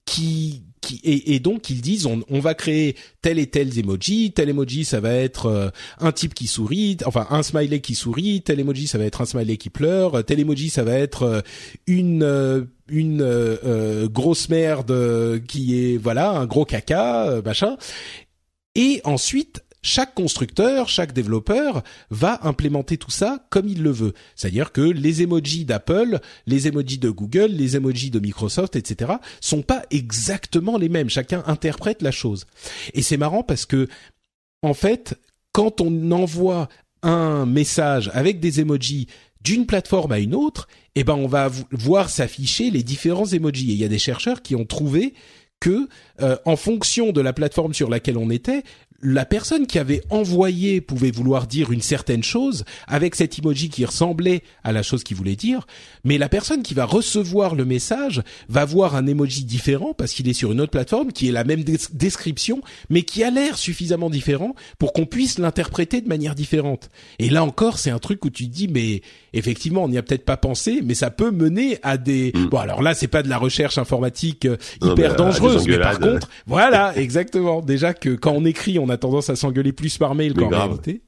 qui et, donc ils disent on, va créer tel et tel emoji, tel emoji ça va être euh, un type qui sourit, enfin un smiley qui sourit, tel emoji ça va être un smiley qui pleure, tel emoji ça va être euh, une euh, une grosse merde qui est voilà un gros caca machin. Et ensuite chaque constructeur, chaque développeur va implémenter tout ça comme il le veut. C'est-à-dire que les emojis d'Apple, les emojis de Google, les emojis de Microsoft, etc., sont pas exactement les mêmes. Chacun interprète la chose. Et c'est marrant parce que, en fait, quand on envoie un message avec des emojis d'une plateforme à une autre, eh ben on va voir s'afficher les différents emojis. Et il y a des chercheurs qui ont trouvé que, euh, en fonction de la plateforme sur laquelle on était, la personne qui avait envoyé pouvait vouloir dire une certaine chose avec cet emoji qui ressemblait à la chose qu'il voulait dire, mais la personne qui va recevoir le message va voir un emoji différent parce qu'il est sur une autre plateforme qui est la même description mais qui a l'air suffisamment différent pour qu'on puisse l'interpréter de manière différente. Et là encore, c'est un truc où tu te dis mais effectivement, on n'y a peut-être pas pensé, mais ça peut mener à des mm. Bon alors là, c'est pas de la recherche informatique euh, hyper dangereuse, mais par contre, voilà, <laughs> exactement. Déjà que quand on écrit, on a tendance à s'engueuler plus par mail qu'en réalité.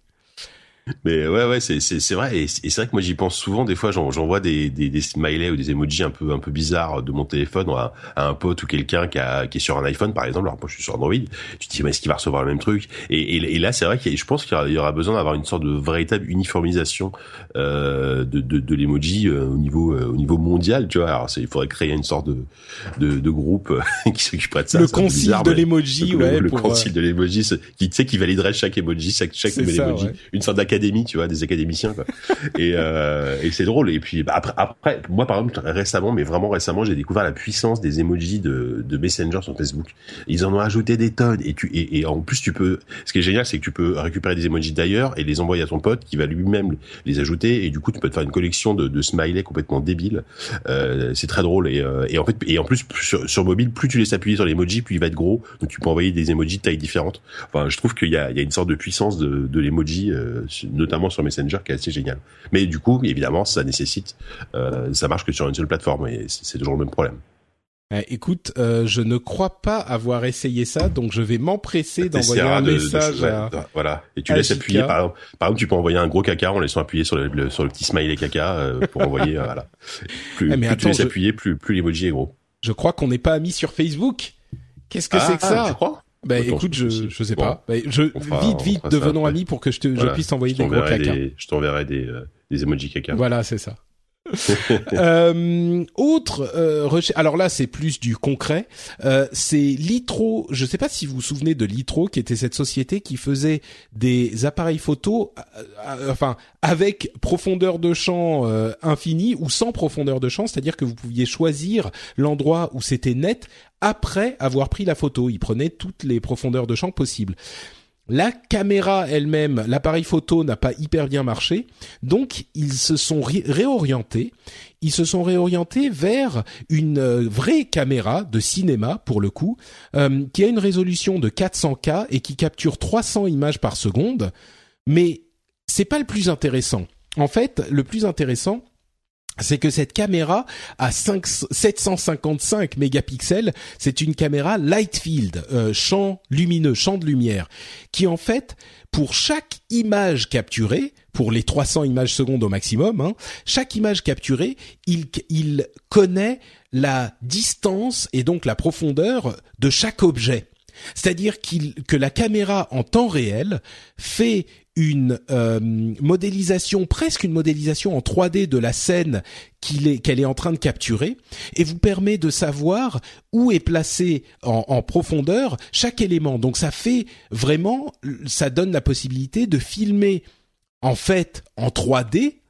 Mais ouais, ouais, c'est c'est vrai et c'est vrai que moi j'y pense souvent. Des fois, j'envoie des, des des smileys ou des emojis un peu un peu bizarres de mon téléphone à, un pote ou quelqu'un qui a qui est sur un iPhone par exemple. Alors moi je suis sur Android. Tu te dis mais est-ce qu'il va recevoir le même truc? Et, et, là c'est vrai que je pense qu'il y, aura besoin d'avoir une sorte de véritable uniformisation euh, de de, de l'emoji euh, au niveau euh, au niveau mondial. Tu vois, alors il faudrait créer une sorte de de, de groupe euh, <laughs> qui s'occuperait de ça. Le concile de l'emoji, ouais. Le, concile de l'emoji, qui tu sais qui validerait chaque emoji, chaque chaque emoji, une sorte d'académie tu vois, des académiciens, et, euh, et c'est drôle. Et puis bah, après, après, moi par exemple récemment, mais vraiment récemment, j'ai découvert la puissance des emojis de, de Messenger sur Facebook. Ils en ont ajouté des tonnes. Et tu et, et en plus tu peux. Ce qui est génial, c'est que tu peux récupérer des emojis d'ailleurs et les envoyer à ton pote qui va lui-même les ajouter. Et du coup, tu peux te faire une collection de, de smileys complètement débiles. Euh, c'est très drôle. Et, euh, et en fait, et en plus sur, sur mobile, plus tu laisses appuyer sur l'emoji, plus il va être gros. Donc tu peux envoyer des emojis de taille différente. Enfin, je trouve qu'il y a, il y a une sorte de puissance de, de l'emoji, euh, notamment sur Messenger, qui est assez génial. Mais du coup, évidemment, ça nécessite, euh, ça marche que sur une seule plateforme, et c'est toujours le même problème. Eh, écoute, euh, je ne crois pas avoir essayé ça, donc je vais m'empresser d'envoyer un message. à, voilà, et tu laisses appuyer. Par exemple, par exemple, tu peux envoyer un gros caca en laissant appuyer sur le, sur le petit smiley caca euh, pour envoyer. Voilà. Plus, eh, mais plus tu laisses appuyer, plus, plus l'emoji est gros. Je crois qu'on n'est pas amis sur Facebook. Qu'est-ce que c'est que ça? ah, Tu crois? Bah écoute, je je sais pas. Bah, je vite vite devenons amis pour que je te je puisse t'envoyer des gros caca. je t'enverrai des euh, des emojis caca. Voilà, c'est ça. <laughs> euh, autre euh. Alors là, c'est plus du concret. Euh, c'est Litro. Je ne sais pas si vous vous souvenez de Litro, qui était cette société qui faisait des appareils photo, euh, euh, enfin avec profondeur de champ euh, infinie ou sans profondeur de champ, c'est-à-dire que vous pouviez choisir l'endroit où c'était net après avoir pris la photo. Il prenait toutes les profondeurs de champ possibles. La caméra elle-même, l'appareil photo n'a pas hyper bien marché, donc ils se sont réorientés. Ils se sont réorientés vers une euh, vraie caméra de cinéma pour le coup, euh, qui a une résolution de 400K et qui capture 300 images par seconde. Mais c'est pas le plus intéressant. En fait, le plus intéressant, c'est que cette caméra à 5, 755 mégapixels, c'est une caméra light field, euh, champ lumineux, champ de lumière, qui en fait, pour chaque image capturée, pour les 300 images secondes au maximum, hein, chaque image capturée, il, il connaît la distance et donc la profondeur de chaque objet. C'est-à-dire que la caméra en temps réel fait une euh, modélisation, presque une modélisation en 3D de la scène qu'elle est en train de capturer, et vous permet de savoir où est placé en, en, profondeur chaque élément. Donc ça fait vraiment, ça donne la possibilité de filmer en fait en 3D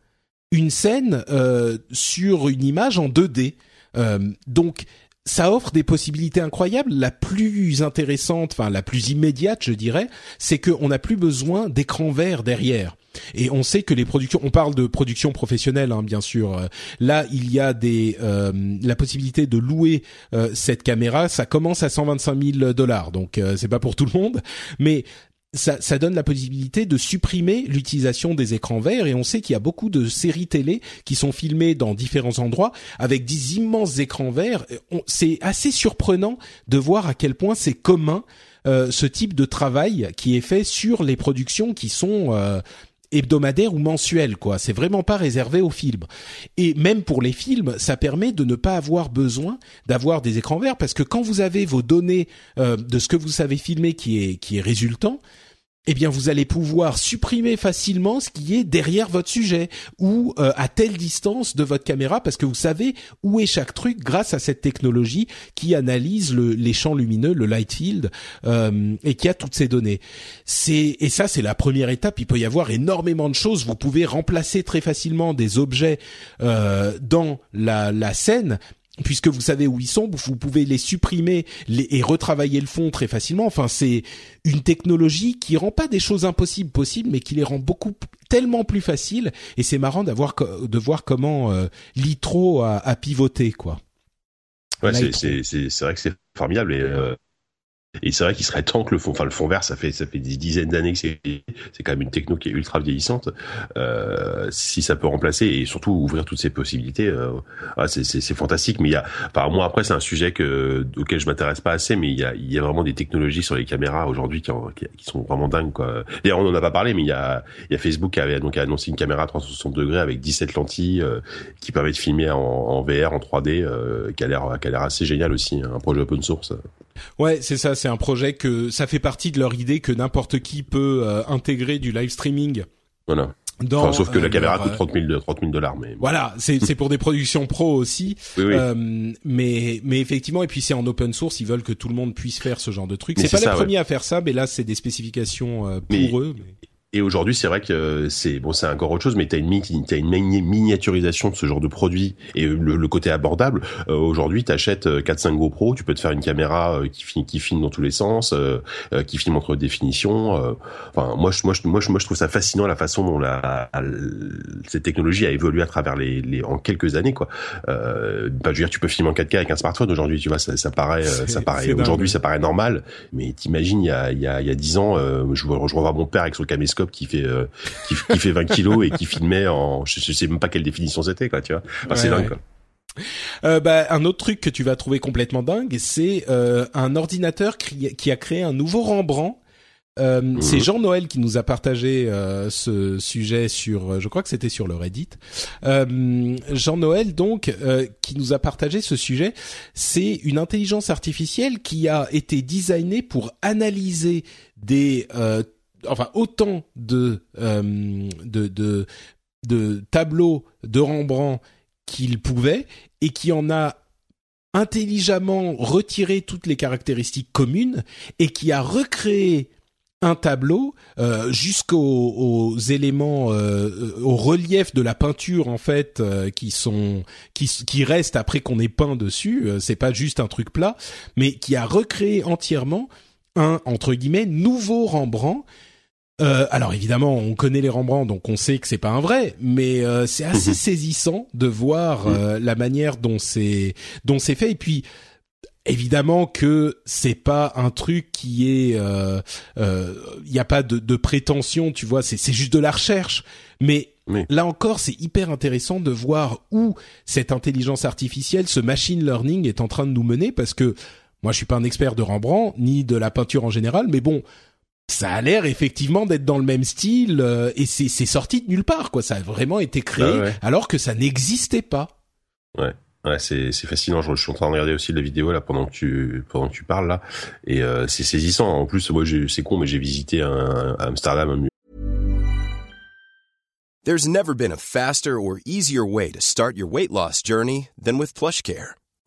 une scène euh, sur une image en 2D. Euh, donc ça offre des possibilités incroyables. La plus intéressante, enfin la plus immédiate, je dirais, c'est qu'on n'a plus besoin d'écran vert derrière. Et on sait que les productions, on parle de production professionnelle, hein, bien sûr. Là, il y a des euh, la possibilité de louer euh, cette caméra. Ça commence à 125 000 dollars, donc euh, c'est pas pour tout le monde, mais ça, donne la possibilité de supprimer l'utilisation des écrans verts et on sait qu'il y a beaucoup de séries télé qui sont filmées dans différents endroits avec des immenses écrans verts. C'est assez surprenant de voir à quel point c'est commun euh, ce type de travail qui est fait sur les productions qui sont euh, hebdomadaires ou mensuelles quoi. C'est vraiment pas réservé aux films. Et même pour les films, ça permet de ne pas avoir besoin d'avoir des écrans verts parce que quand vous avez vos données euh, de ce que vous savez filmer qui est qui est résultant, eh bien vous allez pouvoir supprimer facilement ce qui est derrière votre sujet ou euh, à telle distance de votre caméra parce que vous savez où est chaque truc grâce à cette technologie qui analyse le, les champs lumineux, le light field euh, et qui a toutes ces données. C'est et ça c'est la première étape. Il peut y avoir énormément de choses. Vous pouvez remplacer très facilement des objets euh, dans la, la scène puisque vous savez où ils sont, vous pouvez les supprimer et retravailler le fond très facilement. Enfin, c'est une technologie qui rend pas des choses impossibles possibles, mais qui les rend beaucoup tellement plus faciles. Et c'est marrant d'avoir de voir comment euh, Litro a, a, pivoté, quoi. Ouais, c'est c'est vrai que c'est formidable et euh, et c'est vrai qu'il serait temps que le fond, enfin le fond vert, ça fait ça fait des dizaines d'années que c'est c'est quand même une techno qui est ultra vieillissante. Euh, si ça peut remplacer et surtout ouvrir toutes ces possibilités, euh, ah, c'est fantastique. Mais il y a, enfin moi après c'est un sujet que auquel je m'intéresse pas assez, mais il y a il y a vraiment des technologies sur les caméras aujourd'hui qui, qui, sont vraiment dingues quoi. D'ailleurs on en a pas parlé, mais il y a il y a Facebook qui avait donc annoncé une caméra à 360 degrés avec 17 lentilles euh, qui permet de filmer en, en VR en 3D, euh, qui a l'air qui a l'air assez génial aussi, hein, un projet open source. Ouais, c'est ça, c'est un projet que ça fait partie de leur idée que n'importe qui peut euh, intégrer du live streaming. Voilà. Dans, enfin, sauf que la caméra coûte 30 000, 30 000 dollars. Mais voilà, c'est pour des productions pro aussi. <laughs> Oui, oui. Euh, mais mais effectivement, et puis c'est en open source, ils veulent que tout le monde puisse faire ce genre de truc. C'est pas les premiers à faire ça, mais là c'est des spécifications euh, pour mais, eux. Mais... Et aujourd'hui, c'est vrai que c'est bon, c'est encore autre chose, mais t'as une t'as une miniaturisation de ce genre de produit et le, le côté abordable. Euh, aujourd'hui, t'achètes 4-5 GoPro, tu peux te faire une caméra euh, qui filme, qui filme dans tous les sens, euh, qui filme entre définitions. Euh. enfin, moi, je, moi, je, moi, je, moi, je trouve ça fascinant la façon dont la, la cette technologie a évolué à travers les, les en quelques années, quoi. Euh, bah, je veux dire, tu peux filmer en 4K avec un smartphone aujourd'hui, tu vois, ça, ça paraît, ça paraît aujourd'hui, ça paraît normal, mais t'imagines il y a il y a il y a 10 ans, je, je revois mon père avec son caméscope qui fait euh, qui, qui, fait 20 kilos et qui filmait en je, je sais même pas quelle définition c'était quoi tu vois enfin, ouais, c'est dingue ouais. quoi. Euh, bah, un autre truc que tu vas trouver complètement dingue, c'est euh, un ordinateur qui, a créé un nouveau Rembrandt. Euh, mmh. C'est Jean Noël qui nous a partagé euh, ce sujet sur, je crois que c'était sur le Reddit. Euh, Jean Noël donc qui nous a partagé ce sujet, c'est une intelligence artificielle qui a été designée pour analyser des enfin autant de, euh, de, tableaux de Rembrandt qu'il pouvait et qui en a intelligemment retiré toutes les caractéristiques communes et qui a recréé un tableau euh, jusqu'aux éléments euh, au relief de la peinture en fait euh, qui sont qui qui restent après qu'on ait peint dessus c'est pas juste un truc plat mais qui a recréé entièrement un entre guillemets nouveau Rembrandt alors évidemment, on connaît les Rembrandt, donc on sait que c'est pas un vrai, mais c'est assez mhm. saisissant de voir mhm. la manière dont c'est dont c'est fait. Et puis évidemment que c'est pas un truc qui est il euh, euh, y a pas de, de prétention tu vois c'est c'est juste de la recherche mais là encore c'est hyper intéressant de voir où cette intelligence artificielle ce machine learning est en train de nous mener parce que moi je suis pas un expert de Rembrandt ni de la peinture en général mais bon ça a l'air effectivement d'être dans le même style euh, et c'est c'est sorti de nulle part quoi ça a vraiment été créé bah alors que ça n'existait pas ouais Ouais, c'est c'est fascinant. Je, suis en train de regarder aussi la vidéo là pendant que tu pendant que tu parles là, et euh, c'est saisissant. En plus, moi, c'est con, mais j'ai visité un, un Amsterdam. Un... There's never been a faster or easier way to start your weight loss journey than with PlushCare.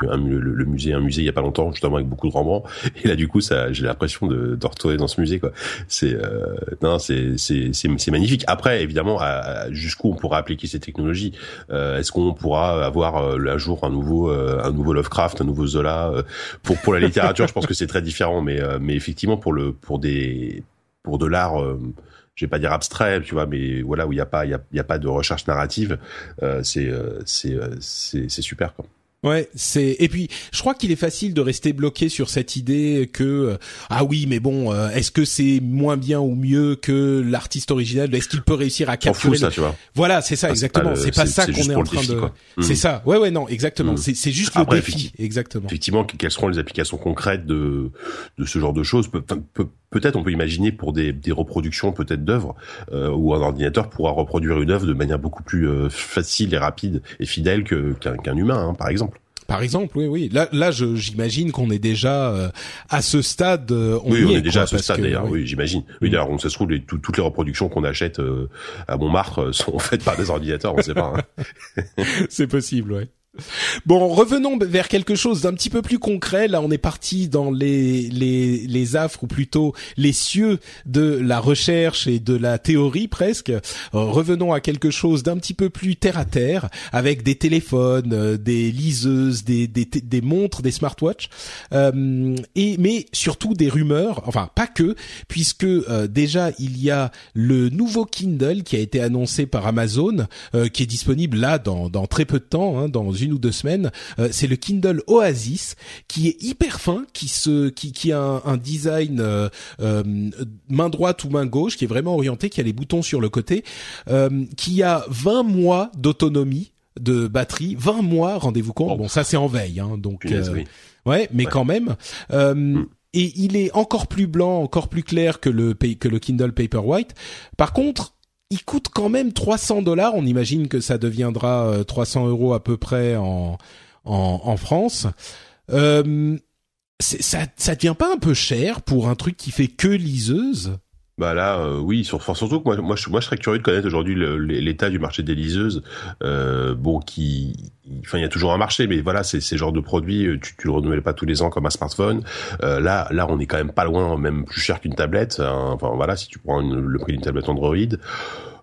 Le, musée, un musée il y a pas longtemps, justement avec beaucoup de Rembrandt. <laughs> Et là, du coup, ça, j'ai l'impression de, de retourner dans ce musée, quoi. C'est, euh, non, c'est, c'est, magnifique. Après, évidemment, jusqu'où on pourra appliquer ces technologies? Euh, Est-ce qu'on pourra avoir euh, un jour un nouveau, euh, un nouveau Lovecraft, un nouveau Zola? Euh, Pour pour la littérature, je pense que c'est très différent, mais mais effectivement pour le pour des pour de l'art je vais pas dire abstrait, tu vois, mais voilà où il y a pas il y a, pas de recherche narrative, euh, c'est c'est c'est c'est super quoi. Ouais, c'est et puis je crois qu'il est facile de rester bloqué sur cette idée que euh, ah oui, mais bon, euh, est-ce que c'est moins bien ou mieux que l'artiste original? Est-ce qu'il peut réussir à capturer ça, tu vois. Voilà, c'est ça exactement. C'est pas, ça qu'on est, en train de. C'est hmm. ça. Ouais, ouais, non, exactement. Hmm. C'est c'est juste le défi, exactement. Effectivement, quelles seront les applications concrètes de de ce genre de choses? Peut-être on peut imaginer pour des, des reproductions peut-être d'œuvres euh, où un ordinateur pourra reproduire une œuvre de manière beaucoup plus facile et rapide et fidèle que qu'un humain, hein, par exemple. Par exemple, oui, oui. Là, là, j'imagine qu'on est déjà euh, à ce stade. Euh, on oui, on est, déjà à ce stade d'ailleurs. Oui, j'imagine. Oui, d'ailleurs, on se trouve les, toutes les reproductions qu'on achète euh, à Montmartre sont <laughs> faites par des ordinateurs. On ne sait pas. Hein. <laughs> C'est possible, ouais. Bon, revenons vers quelque chose d'un petit peu plus concret. Là, on est parti dans les les les affres ou plutôt les cieux de la recherche et de la théorie presque. Euh, revenons à quelque chose d'un petit peu plus terre à terre, avec des téléphones, euh, des liseuses, des des, des montres, des smartwatches, euh, et mais surtout des rumeurs. Enfin, pas que, puisque euh, déjà il y a le nouveau Kindle qui a été annoncé par Amazon, qui est disponible là dans dans très peu de temps, hein, dans une ou deux semaines. Euh, c'est le Kindle Oasis qui est hyper fin, qui se, qui, qui a un, design euh, euh, main droite ou main gauche, qui est vraiment orienté, qui a les boutons sur le côté, qui a 20 mois d'autonomie de batterie, 20 mois, rendez-vous compte. Oh. Bon, ça c'est en veille, hein, donc ouais, mais quand même. Mm. Et il est encore plus blanc, encore plus clair que le que le Kindle Paperwhite. Par contre, il coûte quand même 300 dollars. On imagine que ça deviendra 300 euh, euros à peu près en en, France. Euh, ça ça devient pas un peu cher pour un truc qui fait que liseuse? Bah là, euh, oui, sur, surtout que moi, moi, je, serais curieux de connaître aujourd'hui l'état du marché des liseuses. Euh, bon, qui, enfin, il y a toujours un marché, mais voilà, c'est ces genres de produits, euh, tu, tu le renouvelles pas tous les ans comme un smartphone. Là, là, on est quand même pas loin, même plus cher qu'une tablette. Hein. Enfin, voilà, si tu prends le prix d'une tablette Android.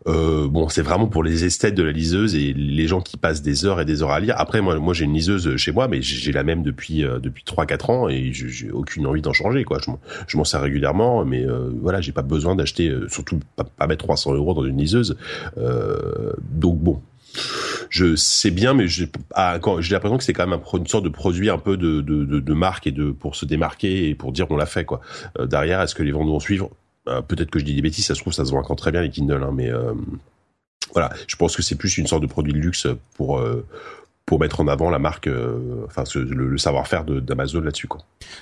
Euh, bon, c'est vraiment pour les esthètes de la liseuse et les gens qui passent des heures et des heures à lire. Après, moi, moi, j'ai une liseuse chez moi, mais j'ai la même depuis euh, depuis trois quatre ans et j'ai aucune envie d'en changer. Quoi, je m'en sers régulièrement, mais euh, voilà, j'ai pas besoin d'acheter, euh, surtout pas, pas, mettre 300 euros dans une liseuse. Euh, donc bon, je sais bien, mais j'ai ah, l'impression que c'est quand même une sorte de produit un peu de, de, de, marque et de pour se démarquer et pour dire on l'a fait quoi. Euh, derrière, est-ce que les ventes vont suivre? Euh, Peut-être que je dis des bêtises, ça se trouve ça se vend encore très bien les Kindle, hein, mais euh, voilà, je pense que c'est plus une sorte de produit de luxe pour pour mettre en avant la marque, euh, enfin le, savoir-faire d'Amazon là-dessus.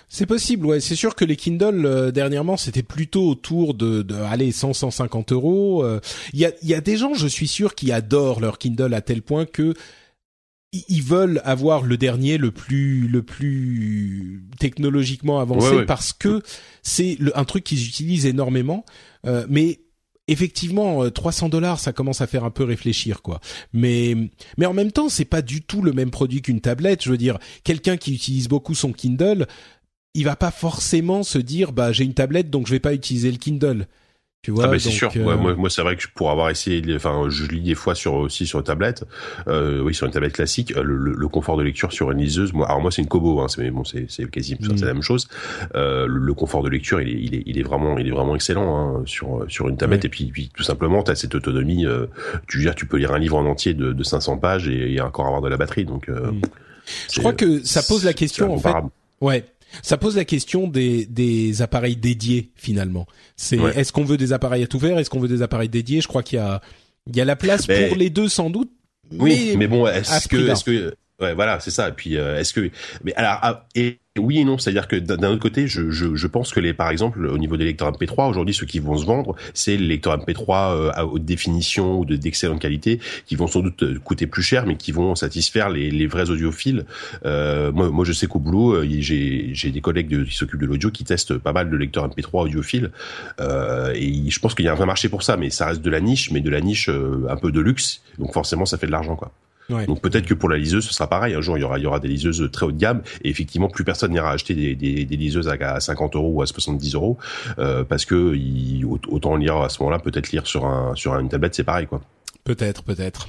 C'est possible, ouais. C'est sûr que les Kindle euh, dernièrement c'était plutôt autour de, de allez 100 150 euros. Euh. Il y a y a des gens, je suis sûr, qui adorent leur Kindle à tel point que ils veulent avoir le dernier le plus le plus technologiquement avancé parce que c'est un truc qu'ils utilisent énormément. Mais effectivement 300 euh, dollars ça commence à faire un peu réfléchir quoi. Mais mais en même temps c'est pas du tout le même produit qu'une tablette. Je veux dire quelqu'un qui utilise beaucoup son Kindle il va pas forcément se dire bah j'ai une tablette donc je vais pas utiliser le Kindle tu vois, ah ben c'est sûr. Euh, moi, moi c'est vrai que pour avoir essayé, enfin, je lis des fois sur aussi sur une tablette, euh, oui, sur une tablette classique, le, le, confort de lecture sur une liseuse. Moi, alors moi, c'est une Kobo, hein, c'est bon, c'est c'est quasi mm. la même chose. Euh, le, confort de lecture, il est, il est, il est vraiment, il est vraiment excellent hein, sur sur une tablette. Et puis, puis tout simplement, tu as cette autonomie. Euh, tu tu peux lire un livre en entier de, de 500 pages et, et encore avoir de la batterie. Donc, euh, mm. je crois que ça pose la question en fait. Ouais, ça pose la question des, des appareils dédiés finalement. C'est est-ce qu'on veut des appareils à tout faire, est-ce qu'on veut des appareils dédiés? Je crois qu'il y a il y a la place pour les deux sans doute. Oui, mais, bon, est-ce que est-ce que ouais voilà c'est ça. Et puis euh, est-ce que mais alors ah, et oui et non, c'est-à-dire que d'un autre côté, je, je, je, pense que les, par exemple, au niveau des lecteurs MP3, aujourd'hui, ceux qui vont se vendre, c'est les lecteurs MP3 euh, à haute définition ou d'excellente qualité, qui vont sans doute euh, coûter plus cher, mais qui vont satisfaire les, les vrais audiophiles. Euh, moi, moi, je sais qu'au boulot, euh, j'ai des collègues qui s'occupent de l'audio qui testent pas mal de lecteurs MP3 audiophiles, euh, et je pense qu'il y a un vrai marché pour ça, mais ça reste de la niche, mais de la niche un peu de luxe, donc forcément, ça fait de l'argent, quoi. Donc peut-être que pour la liseuse, ce sera pareil. Un jour, il y aura, il y aura des liseuses très haut de gamme, et effectivement, plus personne n'ira acheter des, des, des, liseuses à 50 euros ou à 70 euros, euh, parce que il, autant lire à ce moment-là, peut-être lire sur un sur une tablette, c'est pareil, quoi. Peut-être, peut-être.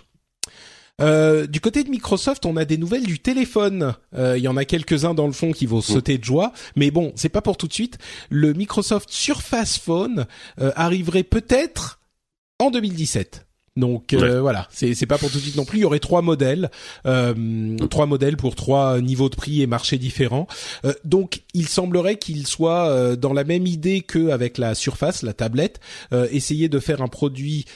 Euh, du côté de Microsoft, on a des nouvelles du téléphone. Euh, il y en a quelques-uns dans le fond qui vont sauter de joie, mais bon, c'est pas pour tout de suite. Le Microsoft Surface Phone euh, arriverait peut-être en 2017. Donc euh, voilà, c'est c'est pas pour tout de suite non plus. Il y aurait trois modèles, euh, trois modèles pour trois niveaux de prix et marchés différents. Euh, donc il semblerait qu'ils soient euh, dans la même idée que avec la Surface, la tablette, essayer de faire un produit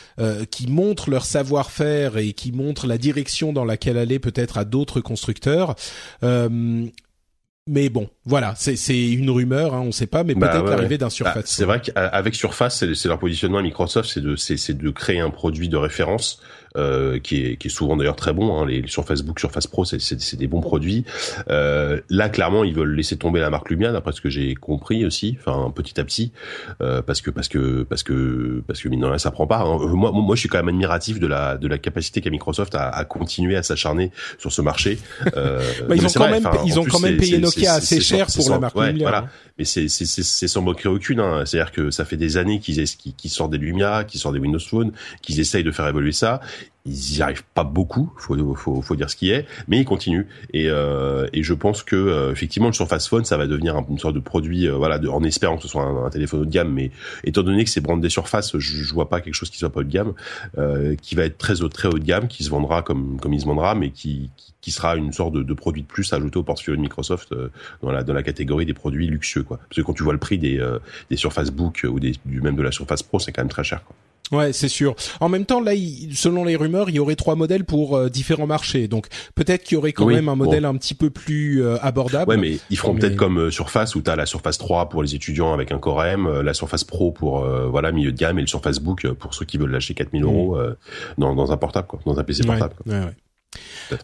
qui montre leur savoir-faire et qui montre la direction dans laquelle aller peut-être à d'autres constructeurs. Mais bon, voilà, c'est une rumeur, hein, on ne sait pas, mais bah peut-être l'arrivée d'un Surface. Bah, c'est vrai qu'avec Surface, c'est leur positionnement à Microsoft, c'est de, de créer un produit de référence euh, qui, est, qui est souvent d'ailleurs très bon. Hein, les, sur Facebook, sur Face Pro, c'est des bons produits. Euh, là, clairement, ils veulent laisser tomber la marque Lumia, d'après ce que j'ai compris aussi, enfin petit à petit, euh, parce que parce que parce que parce que mine là, ça prend pas. Hein. Moi, moi, je suis quand même admiratif de la de la capacité qu'a Microsoft à, à, continuer à s'acharner sur ce marché. Euh, <laughs> bah, ils, ont quand même, ils ont quand même payé Nokia assez cher pour la marque Lumia. Voilà. Hein. Mais c'est c'est sans moquerie aucune. Hein. C'est-à-dire que ça fait des années qu'ils qui sortent des Lumia, qu'ils sortent des Windows Phone, qu'ils essayent de faire évoluer ça ils y arrivent pas beaucoup, faut, faut, faut dire ce qui est, mais ils continuent. Et, euh, et je pense que euh, effectivement le Surface Phone, ça va devenir une sorte de produit, euh, voilà, de, en espérant que ce soit un, téléphone haut de gamme, mais étant donné que c'est brandé Surface, je, je vois pas quelque chose qui soit pas haut de gamme, euh, qui va être très haut, très haut de gamme, qui se vendra comme comme il se vendra, mais qui, qui, sera une sorte de, de produit de plus ajouté au portefeuille de Microsoft euh, dans la dans la catégorie des produits luxueux, quoi. Parce que quand tu vois le prix des des Surface Book ou des du même de la Surface Pro, c'est quand même très cher, quoi. Ouais, c'est sûr. En même temps, là, selon les rumeurs, il y aurait trois modèles pour euh, différents marchés. Donc peut-être qu'il y aurait quand même un modèle un petit peu plus euh, abordable. Ouais, mais ils feront peut-être comme euh, Surface où tu as la Surface 3 pour les étudiants avec un Core M, la Surface Pro pour voilà milieu de gamme et le Surface Book pour ceux qui veulent lâcher 4000 euros mm. dans, dans un portable, quoi, dans un PC portable. Ouais, ouais,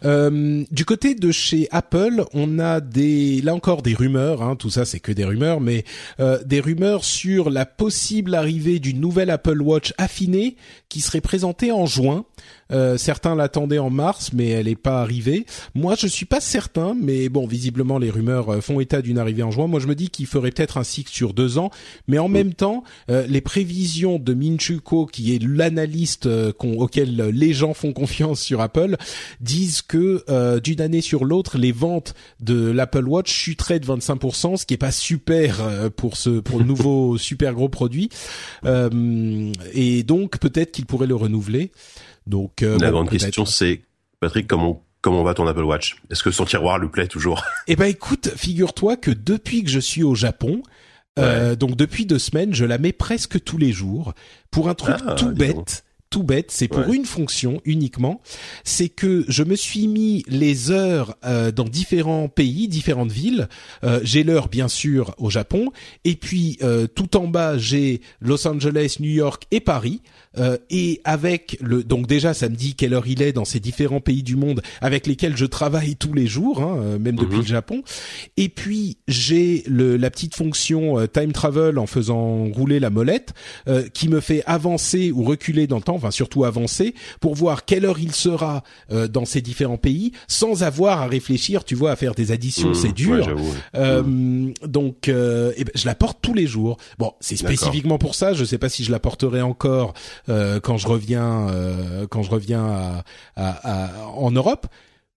Euh, du côté de chez Apple, on a des, là encore des rumeurs. Hein, tout ça, c'est que des rumeurs, mais euh, des rumeurs sur la possible arrivée d'une nouvelle Apple Watch affinée qui serait présentée en juin. Euh, certains l'attendaient en mars, mais elle n'est pas arrivée. Moi, je suis pas certain, mais bon, visiblement, les rumeurs euh, font état d'une arrivée en juin. Moi, je me dis qu'il ferait peut-être un cycle sur deux ans, mais en même temps, euh, les prévisions de Minchuko, qui est l'analyste auquel les gens font confiance sur Apple, disent que d'une année sur l'autre, les ventes de l'Apple Watch chuteraient de 25%, ce qui est pas super pour ce pour le nouveau <laughs> super gros produit. et donc, peut-être qu'il pourrait le renouveler. Donc euh, la grande question c'est Patrick comment comment va ton Apple Watch? Est-ce que son tiroir lui plaît toujours? <laughs> Eh ben écoute, figure-toi que depuis que je suis au Japon, euh, donc depuis deux semaines, je la mets presque tous les jours. Pour un truc ah, tout bête tout bête, c'est pour une fonction uniquement, c'est que je me suis mis les heures euh, dans différents pays, différentes villes. Euh, j'ai l'heure bien sûr au Japon, et puis euh, tout en bas j'ai Los Angeles, New York et Paris. Et avec le donc déjà ça me dit quelle heure il est dans ces différents pays du monde avec lesquels je travaille tous les jours, hein, même depuis mhm. le Japon. Et puis j'ai la petite fonction time travel en faisant rouler la molette qui me fait avancer ou reculer dans le temps enfin surtout avancer, pour voir quelle heure il sera euh, dans ces différents pays, sans avoir à réfléchir, tu vois, à faire des additions, mmh, c'est dur. euh, mmh. Donc, euh, eh ben, je la porte tous les jours. Bon, c'est spécifiquement pour ça. Je sais pas si je la porterai encore euh, quand je reviens, quand je reviens à, en Europe,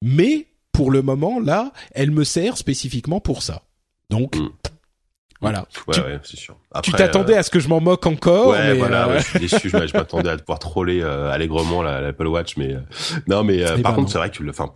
mais pour le moment là, elle me sert spécifiquement pour ça. Donc, mmh. Voilà. Ouais, ouais, c'est sûr. Tu t'attendais euh, à ce que je m'en moque encore Ouais, voilà. Euh, je suis <laughs> déçu. je, m'attendais à pouvoir troller euh, allègrement l'Apple Watch, mais non, mais par contre, c'est vrai que, enfin,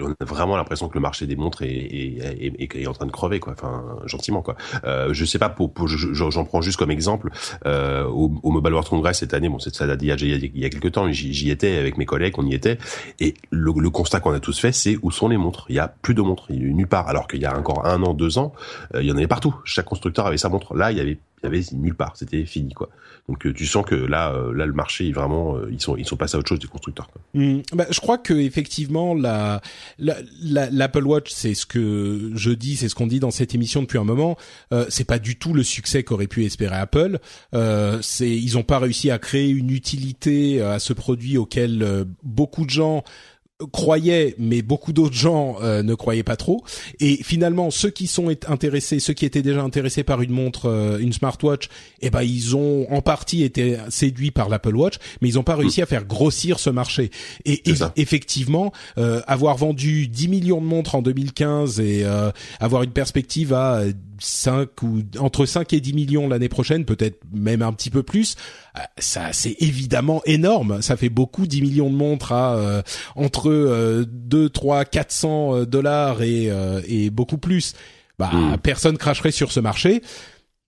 on a vraiment l'impression que le marché des montres est, est, est, est, en train de crever, quoi. Enfin, gentiment, quoi. Euh, je sais pas, pour, pour j'en prends juste comme exemple au, au, Mobile World Congress cette année. Bon, c'est ça date il y a, il y a quelques temps. J'y étais avec mes collègues, on y était, et le, le constat qu'on a tous fait, c'est où sont les montres? Il y a plus de montres, il y a nulle part. Alors qu'il y a encore un an, deux ans, il y en avait partout. Chaque constructeur avait sa montre. Là, il y avait, avait nulle part. C'était fini, quoi. Donc, euh, tu sens que là, euh, là, le marché, vraiment, euh, ils sont, ils sont passés à autre chose des constructeurs. Quoi. Mmh. Bah, je crois que effectivement, la, l'Apple Watch, c'est ce que je dis, c'est ce qu'on dit dans cette émission depuis un moment. c'est pas du tout le succès qu'aurait pu espérer Apple. c'est, ils ont pas réussi à créer une utilité à ce produit auquel beaucoup de gens croyaient, mais beaucoup d'autres gens euh, ne croyaient pas trop. Et finalement, ceux qui sont intéressés, ceux qui étaient déjà intéressés par une montre, euh, une smartwatch, eh ben ils ont en partie été séduits par l'Apple Watch, mais ils n'ont pas réussi à faire grossir ce marché. Et, effectivement, euh, avoir vendu 10 millions de montres en 2015 et avoir une perspective à 5 ou entre 5 et 10 millions l'année prochaine, peut-être même un petit peu plus. Euh, ça, c'est évidemment énorme. Ça fait beaucoup, 10 millions de montres à euh, entre euh, 2, 3, 400 euh, dollars et, et beaucoup plus. Bah, hmm. personne cracherait sur ce marché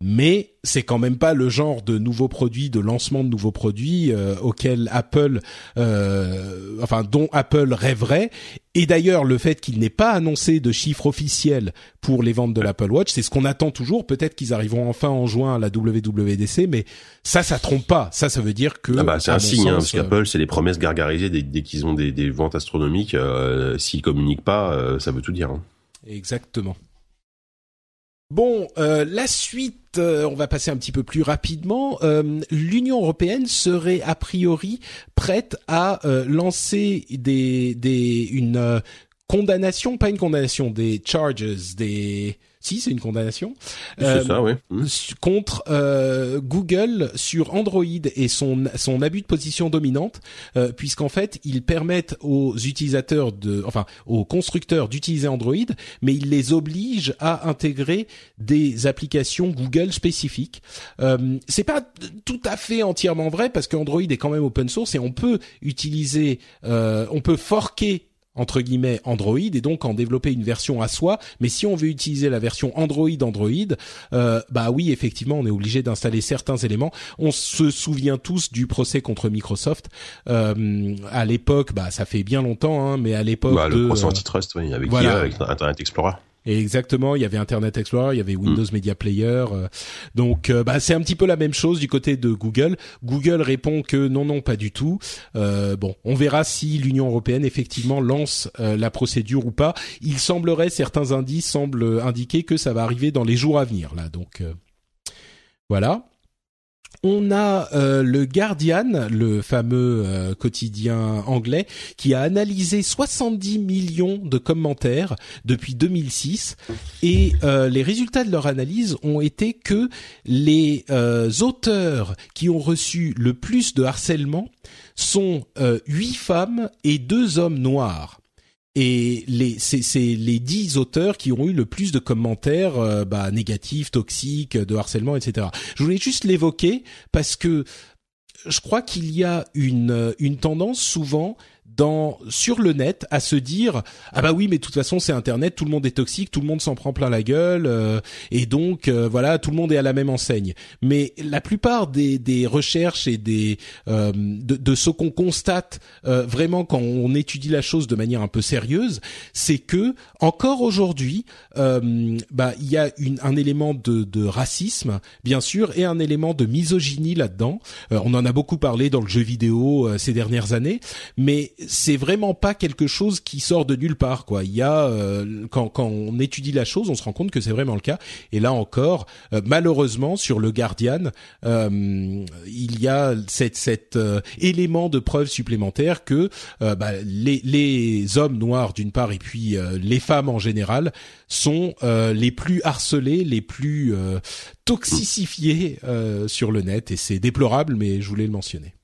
mais c'est quand même pas le genre de nouveaux produits, de lancement de nouveaux produits euh, auquel Apple, euh, enfin dont Apple rêverait. Et d'ailleurs, le fait qu'il n'ait pas annoncé de chiffres officiels pour les ventes de l'Apple Watch, c'est ce qu'on attend toujours. Peut-être qu'ils arriveront enfin en juin à la WWDC, mais ça, ça trompe pas. Ça, ça veut dire que ah bah, c'est un signe, hein, parce qu'Apple, c'est les promesses gargarisées dès, qu'ils ont des, ventes astronomiques. Euh, S'ils communiquent pas, euh, ça veut tout dire. Hein. Exactement. Bon, euh, la suite, euh, on va passer un petit peu plus rapidement. Euh, L'Union européenne serait a priori prête à lancer des, des une condamnation, pas une condamnation, des charges, des si c'est une condamnation euh, ça. Mmh. contre euh, Google sur Android et son son abus de position dominante euh, puisqu'en fait ils permettent aux utilisateurs de enfin aux constructeurs d'utiliser Android mais ils les obligent à intégrer des applications Google spécifiques euh, c'est pas tout à fait entièrement vrai parce qu'Android est quand même open source et on peut utiliser euh, on peut forquer entre guillemets Android et donc en développer une version à soi. Mais si on veut utiliser la version Android Android, euh, bah oui effectivement on est obligé d'installer certains éléments. On se souvient tous du procès contre Microsoft euh, à l'époque, bah ça fait bien longtemps, hein, mais à l'époque bah, le procès antitrust, oui, avec, avec Internet Explorer. Et exactement, il y avait Internet Explorer, il y avait Windows Media Player. euh, donc, euh, bah, c'est un petit peu la même chose du côté de Google. Google répond que non, non, pas du tout. Euh, bon, on verra si l'Union européenne effectivement lance euh, la procédure ou pas. Il semblerait, certains indices semblent indiquer que ça va arriver dans les jours à venir. Là, donc euh, voilà. On a euh, le Guardian, le fameux euh, quotidien anglais, qui a analysé 70 millions de commentaires depuis 2006 et euh, les résultats de leur analyse ont été que les auteurs qui ont reçu le plus de harcèlement sont huit femmes et deux hommes noirs. Et les, c'est, c'est les dix auteurs qui ont eu le plus de commentaires euh, bah, négatifs, toxiques, de harcèlement, etc. Je voulais juste l'évoquer parce que je crois qu'il y a une, une tendance souvent dans sur le net à se dire ah bah oui mais de toute façon c'est internet tout le monde est toxique tout le monde s'en prend plein la gueule euh, et donc euh, voilà tout le monde est à la même enseigne. Mais la plupart des, des recherches et des euh, de, de ce qu'on constate euh, vraiment quand on étudie la chose de manière un peu sérieuse c'est que encore aujourd'hui euh, bah il y a une, un élément de, de racisme bien sûr et un élément de misogynie là-dedans. Euh, on en a beaucoup parlé dans le jeu vidéo ces dernières années mais c'est vraiment pas quelque chose qui sort de nulle part quoi. Il y a euh, quand quand on étudie la chose, on se rend compte que c'est vraiment le cas. Et là encore, euh, malheureusement sur le Guardian, euh, il y a cet euh, élément de preuve supplémentaire que euh, bah, les les hommes noirs d'une part et puis euh, les femmes en général sont les plus harcelés, les plus toxicifiés euh, sur le net et c'est déplorable mais je voulais le mentionner.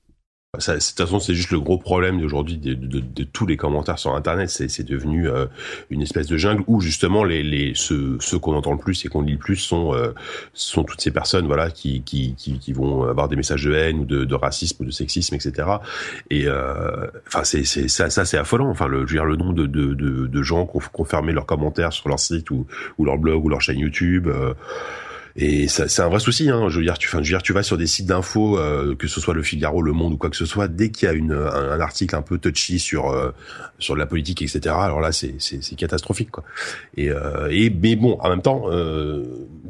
Ça, de toute façon, c'est juste le gros problème d'aujourd'hui de, de, de, tous les commentaires sur Internet. C'est devenu euh, une espèce de jungle où justement les, les ceux, ceux qu'on entend le plus et qu'on lit le plus sont euh, sont toutes ces personnes voilà qui, qui qui vont avoir des messages de haine ou de, racisme ou de sexisme, etc. Et euh, enfin, c'est c'est ça, c'est affolant. Enfin, le je veux dire le nombre de de, de, gens qui ont fermé leurs commentaires sur leur site ou ou leur blog ou leur chaîne YouTube. Euh, et c'est un vrai souci. Hein. Je veux dire, tu, vas sur des sites d'infos, euh, que ce soit Le Figaro, Le Monde ou quoi que ce soit, dès qu'il y a une, un, article un peu touchy sur euh, sur la politique, etc. Alors là, c'est c'est catastrophique, quoi. Et, euh, et mais bon, en même temps, euh,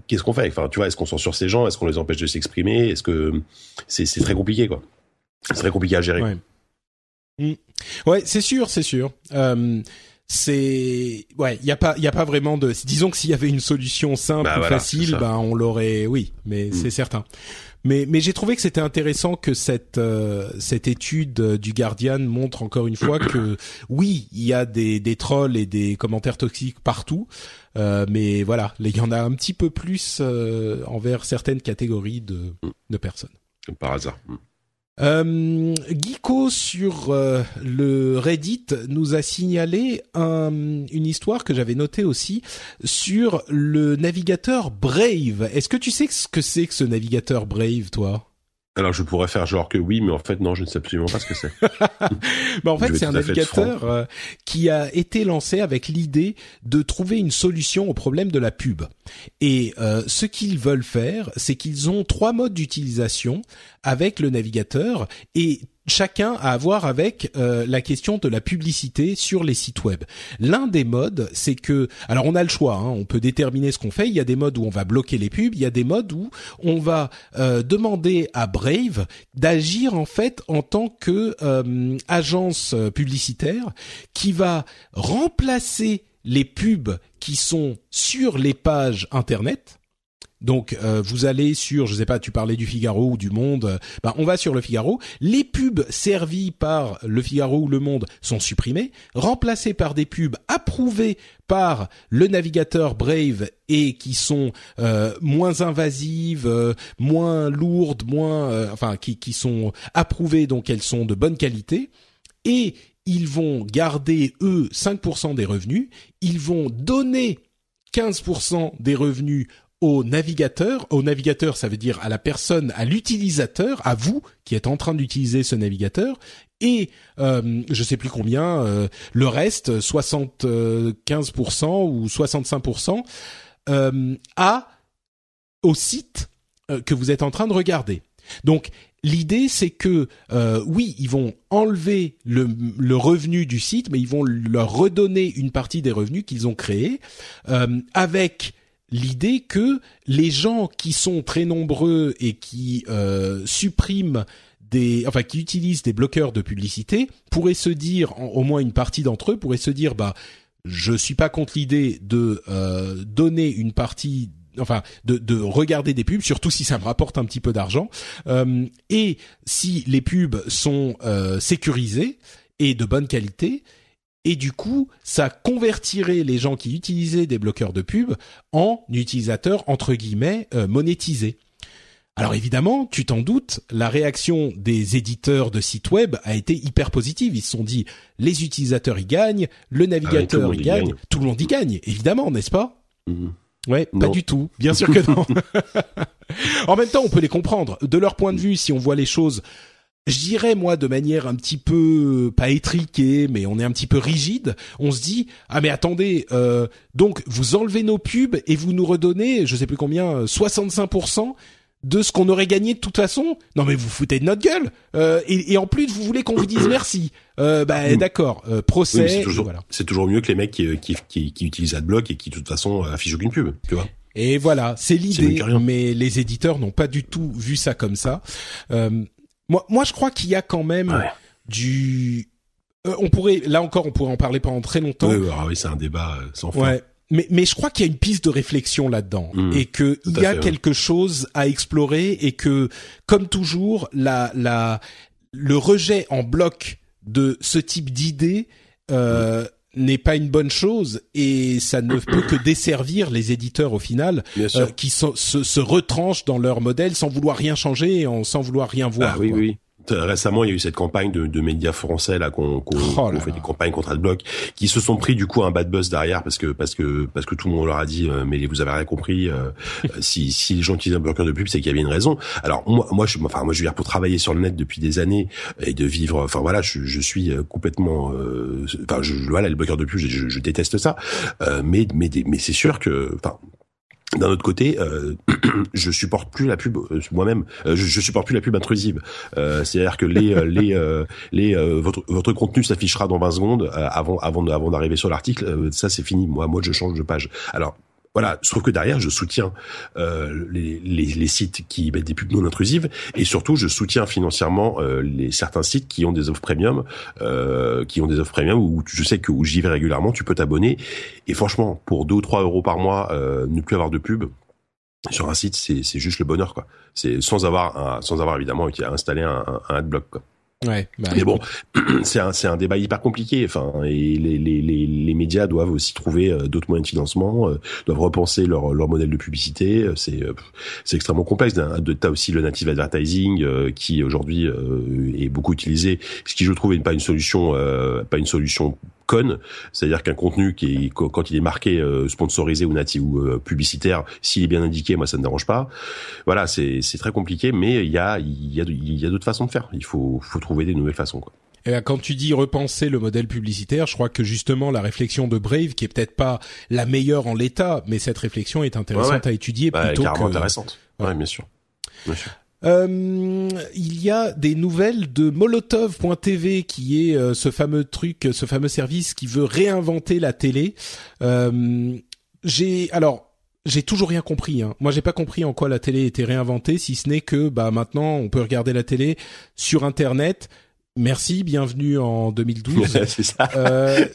qu'est-ce qu'on fait? Enfin, tu vois, est-ce qu'on censure ces gens? Est-ce qu'on les empêche de s'exprimer? Est-ce que c'est c'est très compliqué, quoi C'est très compliqué à gérer. Ouais, mmh. ouais c'est sûr, c'est sûr. Euh, c'est ouais il y a pas il y a pas vraiment de disons que s'il y avait une solution simple bah ou voilà, facile ben on l'aurait oui mais mm. c'est certain mais mais j'ai trouvé que c'était intéressant que cette euh, cette étude du Guardian montre encore une fois que <coughs> oui il y a des des trolls et des commentaires toxiques partout euh, mais voilà il y en a un petit peu plus euh, envers certaines catégories de de personnes par hasard mm. Euh, sur euh, le Reddit nous a signalé un, une histoire que j'avais notée aussi sur le navigateur Brave. Est-ce que tu sais ce que c'est que ce navigateur Brave, toi? Alors je pourrais faire genre que oui, mais en fait non, je ne sais absolument pas ce que c'est. <laughs> bah en fait c'est un navigateur euh, qui a été lancé avec l'idée de trouver une solution au problème de la pub. Et euh, ce qu'ils veulent faire, c'est qu'ils ont trois modes d'utilisation avec le navigateur et chacun à avoir avec euh, la question de la publicité sur les sites web. L'un des modes, c'est que, alors on a le choix, hein, on peut déterminer ce qu'on fait. Il y a des modes où on va bloquer les pubs, il y a des modes où on va euh, demander à Brave d'agir en fait en tant que euh, agence publicitaire qui va remplacer les pubs qui sont sur les pages internet donc euh, vous allez sur, je sais pas, tu parlais du Figaro ou du Monde, euh, ben, on va sur le Figaro. Les pubs servies par le Figaro ou le Monde sont supprimées, remplacées par des pubs approuvées par le navigateur Brave et qui sont euh, moins invasives, moins lourdes, moins, enfin qui, qui sont approuvées, donc elles sont de bonne qualité. Et ils vont garder eux 5% des revenus, ils vont donner 15% des revenus au navigateur. Au navigateur, ça veut dire à la personne, à l'utilisateur, à vous qui êtes en train d'utiliser ce navigateur. Et euh, je sais plus combien, euh, le reste, 75% ou 65%, euh, à au site que vous êtes en train de regarder. Donc l'idée c'est que euh, oui, ils vont enlever le, revenu du site, mais ils vont leur redonner une partie des revenus qu'ils ont créés euh, avec l'idée que les gens qui sont très nombreux et qui euh, suppriment des, enfin qui utilisent des bloqueurs de publicité pourraient se dire, au moins une partie d'entre eux pourraient se dire, bah je suis pas contre l'idée de euh, donner une partie enfin de, de, regarder des pubs, surtout si ça me rapporte un petit peu d'argent, euh, et si les pubs sont euh, sécurisées et de bonne qualité, et du coup, ça convertirait les gens qui utilisaient des bloqueurs de pub en utilisateurs entre guillemets euh, monétisés. Alors évidemment, tu t'en doutes, la réaction des éditeurs de sites web a été hyper positive. Ils se sont dit, les utilisateurs y gagnent, le navigateur y gagne, tout le monde y gagne, évidemment, n'est-ce pas? Mhm. Ouais, pas du tout. Bien sûr que non. <laughs> en même temps, on peut les comprendre. De leur point de vue, si on voit les choses je dirais moi de manière un petit peu pas étriquée, mais on est un petit peu rigide. On se dit ah mais attendez, euh, donc vous enlevez nos pubs et vous nous redonnez, je sais plus combien, 65% de ce qu'on aurait gagné de toute façon? Non mais vous foutez de notre gueule. Euh, et, et, en plus vous voulez qu'on vous dise <coughs> merci. Euh, bah d'accord, euh, procès. c'est toujours, voilà. toujours mieux que les mecs qui, qui, qui, qui utilisent AdBlock et qui de toute façon affichent aucune pub, tu vois. Et voilà, c'est l'idée, mais les éditeurs n'ont pas du tout vu ça comme ça. Euh, moi, moi, je crois qu'il y a quand même du. Euh, on pourrait, là encore, on pourrait en parler pendant très longtemps. Oui, ah oui c'est un débat euh, sans fin. Ouais. Mais, mais je crois qu'il y a une piste de réflexion là-dedans mmh. et que il y a quelque chose à explorer et que, comme toujours, la, la, le rejet en bloc de ce type d'idée euh, mmh n'est pas une bonne chose et ça ne peut que desservir les éditeurs au final euh, qui se, se, retranchent dans leur modèle sans vouloir rien changer et sans vouloir rien voir. Ah oui, oui. Récemment, il y a eu cette campagne de, de médias français là qu'on qu oh fait des campagnes contre AdBlock, qui se sont pris du coup un bad buzz derrière parce que parce que parce que tout le monde leur a dit euh, mais vous avez rien compris. Euh, si si les gens utilisent un bloqueur de pub, c'est qu'il y avait une raison. Alors moi moi je enfin moi je veux dire pour travailler sur le net depuis des années et de vivre. Enfin voilà, je, je suis euh, complètement. Enfin je, voilà le bloqueur de pub, je, je, je déteste ça. mais mais mais c'est sûr que enfin d'un autre côté, euh, <clears throat> je supporte plus la pub euh, moi-même. Euh, je, je, supporte plus la pub intrusive. Euh, C'est-à-dire que les <laughs> les les votre votre contenu s'affichera dans 20 secondes avant avant avant d'arriver sur l'article. ça c'est fini. Moi moi je change de page. Alors voilà, sauf que derrière, je soutiens euh, les, les, les, sites qui mettent des pubs non intrusives et surtout, je soutiens financièrement euh, les certains sites qui ont des offres premium, euh, qui ont des offres premium où je sais que où j'y vais régulièrement, tu peux t'abonner et franchement, pour 2 ou 3 euros par mois, euh, ne plus avoir de pub sur un site, c'est juste le bonheur quoi. C'est sans avoir sans avoir évidemment installé un, un, un adblock quoi. Ouais, bah, mais bon, <clears throat> c'est un, c'est un débat hyper compliqué. Enfin, et les, les, les, les médias doivent aussi trouver euh, d'autres moyens de financement, euh, doivent repenser leur, leur modèle de publicité. Euh, c'est, c'est extrêmement complexe. T'as aussi le native advertising qui aujourd'hui est beaucoup utilisé, ce qui je trouve n'est pas une solution, pas une solution conne, c'est-à-dire qu'un contenu qui est, quand il est marqué euh, sponsorisé ou natif ou euh, publicitaire, s'il est bien indiqué, moi ça ne dérange pas. Voilà, c'est c'est très compliqué, mais il y a il y a il y a d'autres façons de faire. Il faut faut trouver des nouvelles façons quoi. Et quand tu dis repenser le modèle publicitaire, je crois que justement la réflexion de Brave, qui est peut-être pas la meilleure en l'état, mais cette réflexion est intéressante à étudier bah, plutôt que intéressante. Ouais, bien sûr. Bien sûr. Euh, il y a des nouvelles de Molotov.tv qui est euh, ce fameux truc, ce fameux service qui veut réinventer la télé. Euh, j'ai alors j'ai toujours rien compris. Hein. Moi, j'ai pas compris en quoi la télé était réinventée, si ce n'est que bah maintenant on peut regarder la télé sur Internet. Merci, bienvenue en 2012. <laughs> c'est ça. Euh,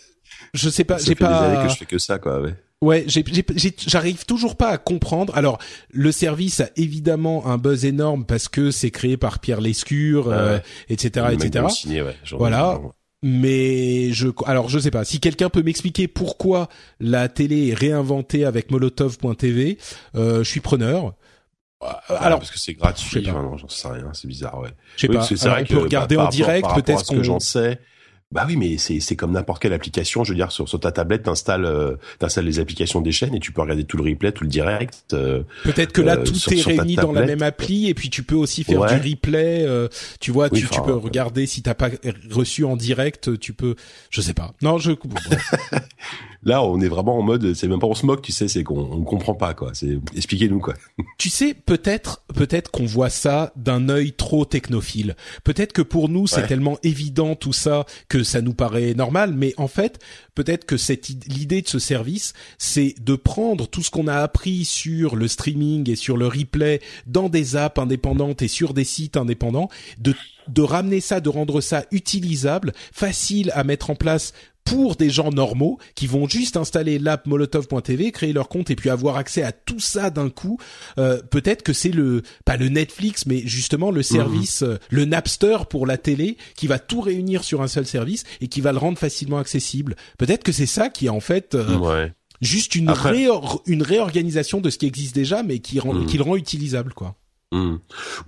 je sais pas, j'ai pas. que je fais que ça, quoi. Ouais. Ouais, j'arrive toujours pas à comprendre. Alors, le service a évidemment un buzz énorme parce que c'est créé par Pierre Lescure, etc., etc. voilà. Mais je, alors je sais pas. Si quelqu'un peut m'expliquer pourquoi la télé est réinventée avec Molotov.tv, euh, je suis preneur. alors parce que c'est gratuit. non, j'en sais rien. C'est bizarre, ouais. Je sais pas. C'est vrai on peut regarder en direct, peut-être qu'on. j'en sais bah oui, mais c'est c'est comme n'importe quelle application. Je veux dire, sur, sur ta tablette, t'installes euh, t'installes les applications des chaînes et tu peux regarder tout le replay, tout le direct. Euh, Peut-être que là, euh, tout est réuni dans la même appli et puis tu peux aussi faire du replay. Euh, tu vois, tu, tu peux regarder si t'as pas reçu en direct, tu peux. Je sais pas. Non, je. <laughs> Là, on est vraiment en mode, c'est même pas on se moque, tu sais, c'est qu'on on comprend pas quoi. C'est expliquez-nous quoi. <laughs> Tu sais, peut-être, peut-être qu'on voit ça d'un œil trop technophile. Peut-être que pour nous, c'est tellement évident tout ça que ça nous paraît normal, mais en fait, peut-être que cette l'idée de ce service, c'est de prendre tout ce qu'on a appris sur le streaming et sur le replay dans des apps indépendantes et sur des sites indépendants, de de ramener ça, de rendre ça utilisable, facile à mettre en place pour des gens normaux qui vont juste installer l'app molotov.tv, créer leur compte et puis avoir accès à tout ça d'un coup. Euh, peut-être que c'est le pas le Netflix mais justement le mhm. service euh, le Napster pour la télé qui va tout réunir sur un seul service et qui va le rendre facilement accessible. Peut-être que c'est ça qui est en fait euh, juste une une réorganisation de ce qui existe déjà mais qui rend mhm. qui le rend utilisable quoi. Mmh.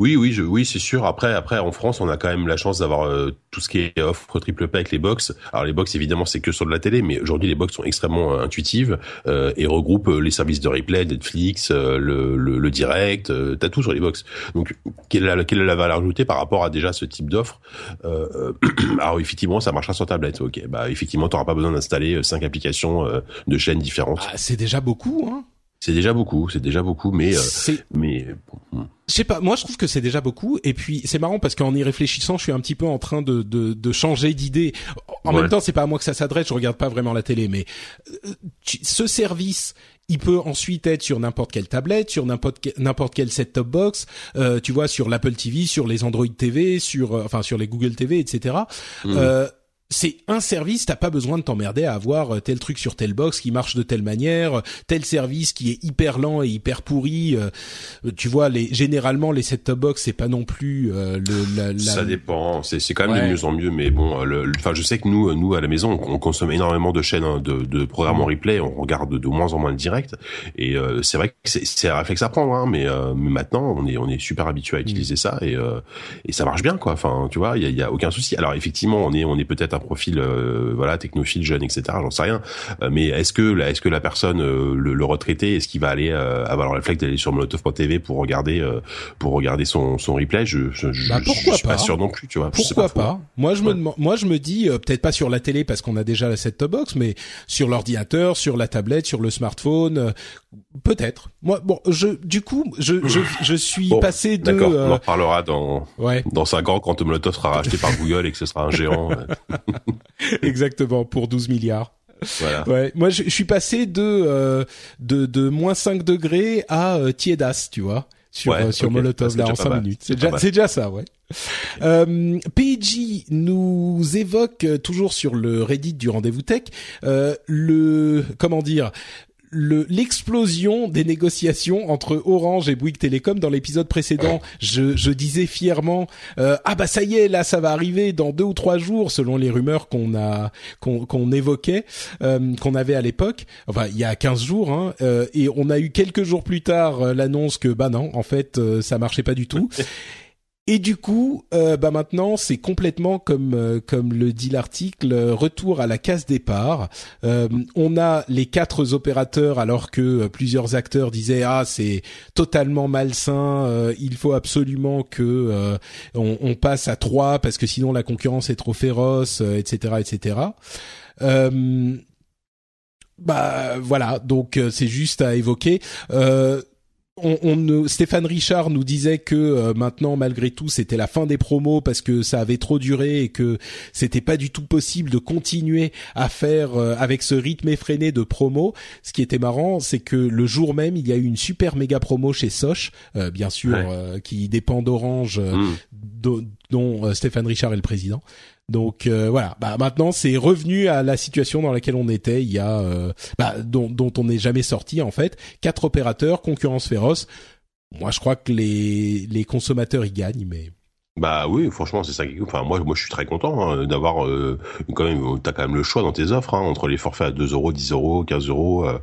Oui, oui, je, oui, c'est sûr. Après, après, en France, on a quand même la chance d'avoir euh, tout ce qui est offre triple P avec les box. Alors les box, évidemment, c'est que sur de la télé, mais aujourd'hui, les box sont extrêmement euh, intuitives euh, et regroupent les services de replay, Netflix, le, le, le, direct. T'as tout sur les box. Donc, quelle est, la, quelle est la valeur ajoutée par rapport à déjà ce type d'offre? <clears throat> Alors effectivement, ça marchera sur tablette. Ok, bah effectivement, t'auras pas besoin d'installer cinq applications de chaînes différentes. Ah, c'est déjà beaucoup, hein c'est déjà beaucoup, c'est déjà beaucoup, mais euh, mais hmm. Je sais pas. Moi, je trouve que c'est déjà beaucoup. Et puis c'est marrant parce qu'en y réfléchissant, je suis un petit peu en train de de, de changer d'idée. En même temps, c'est pas à moi que ça s'adresse. Je regarde pas vraiment la télé, mais euh, ce service, il peut ensuite être sur n'importe quelle tablette, sur n'importe n'importe quel set-top box, euh, tu vois, sur l'Apple TV, sur les Android TV, sur euh, enfin sur les Google TV, etc. Mmh. Euh, c'est un service, t'as pas besoin de t'emmerder à avoir euh, tel truc sur telle box qui marche de telle manière, euh, tel service qui est hyper lent et hyper pourri. Euh, tu vois, les généralement les set-top box c'est pas non plus le. La, Ça dépend, c'est c'est quand même de mieux en mieux, mais bon, enfin je sais que nous nous à la maison on, consomme énormément de chaînes hein, de, de programmes en replay, on regarde de moins en moins le direct et c'est vrai que c'est un réflexe à prendre, hein, mais, mais maintenant on est on est super habitué à utiliser ça et et ça marche bien quoi. Enfin tu vois, il y a, y a aucun souci. Alors effectivement on est on est peut-être profil euh, voilà technophile jeune etc j'en sais rien. Euh, mais est-ce que est-ce que la personne euh, le, retraité est-ce qu'il va aller avoir le réflexe d'aller sur molotov.tv pour regarder pour regarder son son replay? Je je, bah, je, suis pas. sûr non plus tu vois pourquoi pas, moi je me moi je me dis peut-être pas sur la télé parce qu'on a déjà la set top box mais sur l'ordinateur sur la tablette sur le smartphone peut-être. Moi bon je du coup je je, je suis passé de d'accord on en reparlera dans ouais. dans cinq ans quand Molotov sera racheté par Google et que ce sera un géant <laughs> <laughs> Exactement, pour 12 milliards. Voilà. Ouais, moi je, suis passé de euh, de, de moins 5 degrés à euh, tiédas, tu vois, sur euh, sur Molotov là en 5 minutes. C'est déjà c'est déjà ça, ouais. Euh, PJ nous évoque toujours sur le Reddit du rendez-vous tech le comment dire l'explosion des négociations entre Orange et Bouygues Télécom dans l'épisode précédent. Je, je, disais fièrement euh, ah bah ça y est là ça va arriver dans deux ou trois jours selon les rumeurs qu'on a qu'on évoquait euh, qu'on avait à l'époque. Enfin il y a 15 jours hein, euh, et on a eu quelques jours plus tard l'annonce que bah non en fait ça marchait pas du tout. <laughs> Et du coup, euh, bah maintenant, c'est complètement comme euh, comme le dit l'article, retour à la case départ. Euh, on a les quatre opérateurs, alors que plusieurs acteurs disaient ah c'est totalement malsain, il faut absolument que on, passe à trois parce que sinon la concurrence est trop féroce, etc., etc. bah voilà, donc c'est juste à évoquer. Euh, on, on, Stéphane Richard nous disait que euh, maintenant malgré tout c'était la fin des promos parce que ça avait trop duré et que c'était pas du tout possible de continuer à faire euh, avec ce rythme effréné de promos. Ce qui était marrant, c'est que le jour même il y a eu une super méga promo chez Soch, euh, bien sûr, qui dépend d'Orange, mmh. dont Stéphane Richard est le président. Donc euh, voilà, bah maintenant c'est revenu à la situation dans laquelle on était il y a, euh, bah, dont, dont on n'est jamais sorti en fait. Quatre opérateurs, concurrence féroce. Moi je crois que les les consommateurs y gagnent, mais bah oui, franchement, c'est ça qui Enfin, moi, moi, je suis très content hein, d'avoir euh, quand même. T'as quand même le choix dans tes offres hein, entre les forfaits à 2 euros, 10 euros, 15 euros. Euh,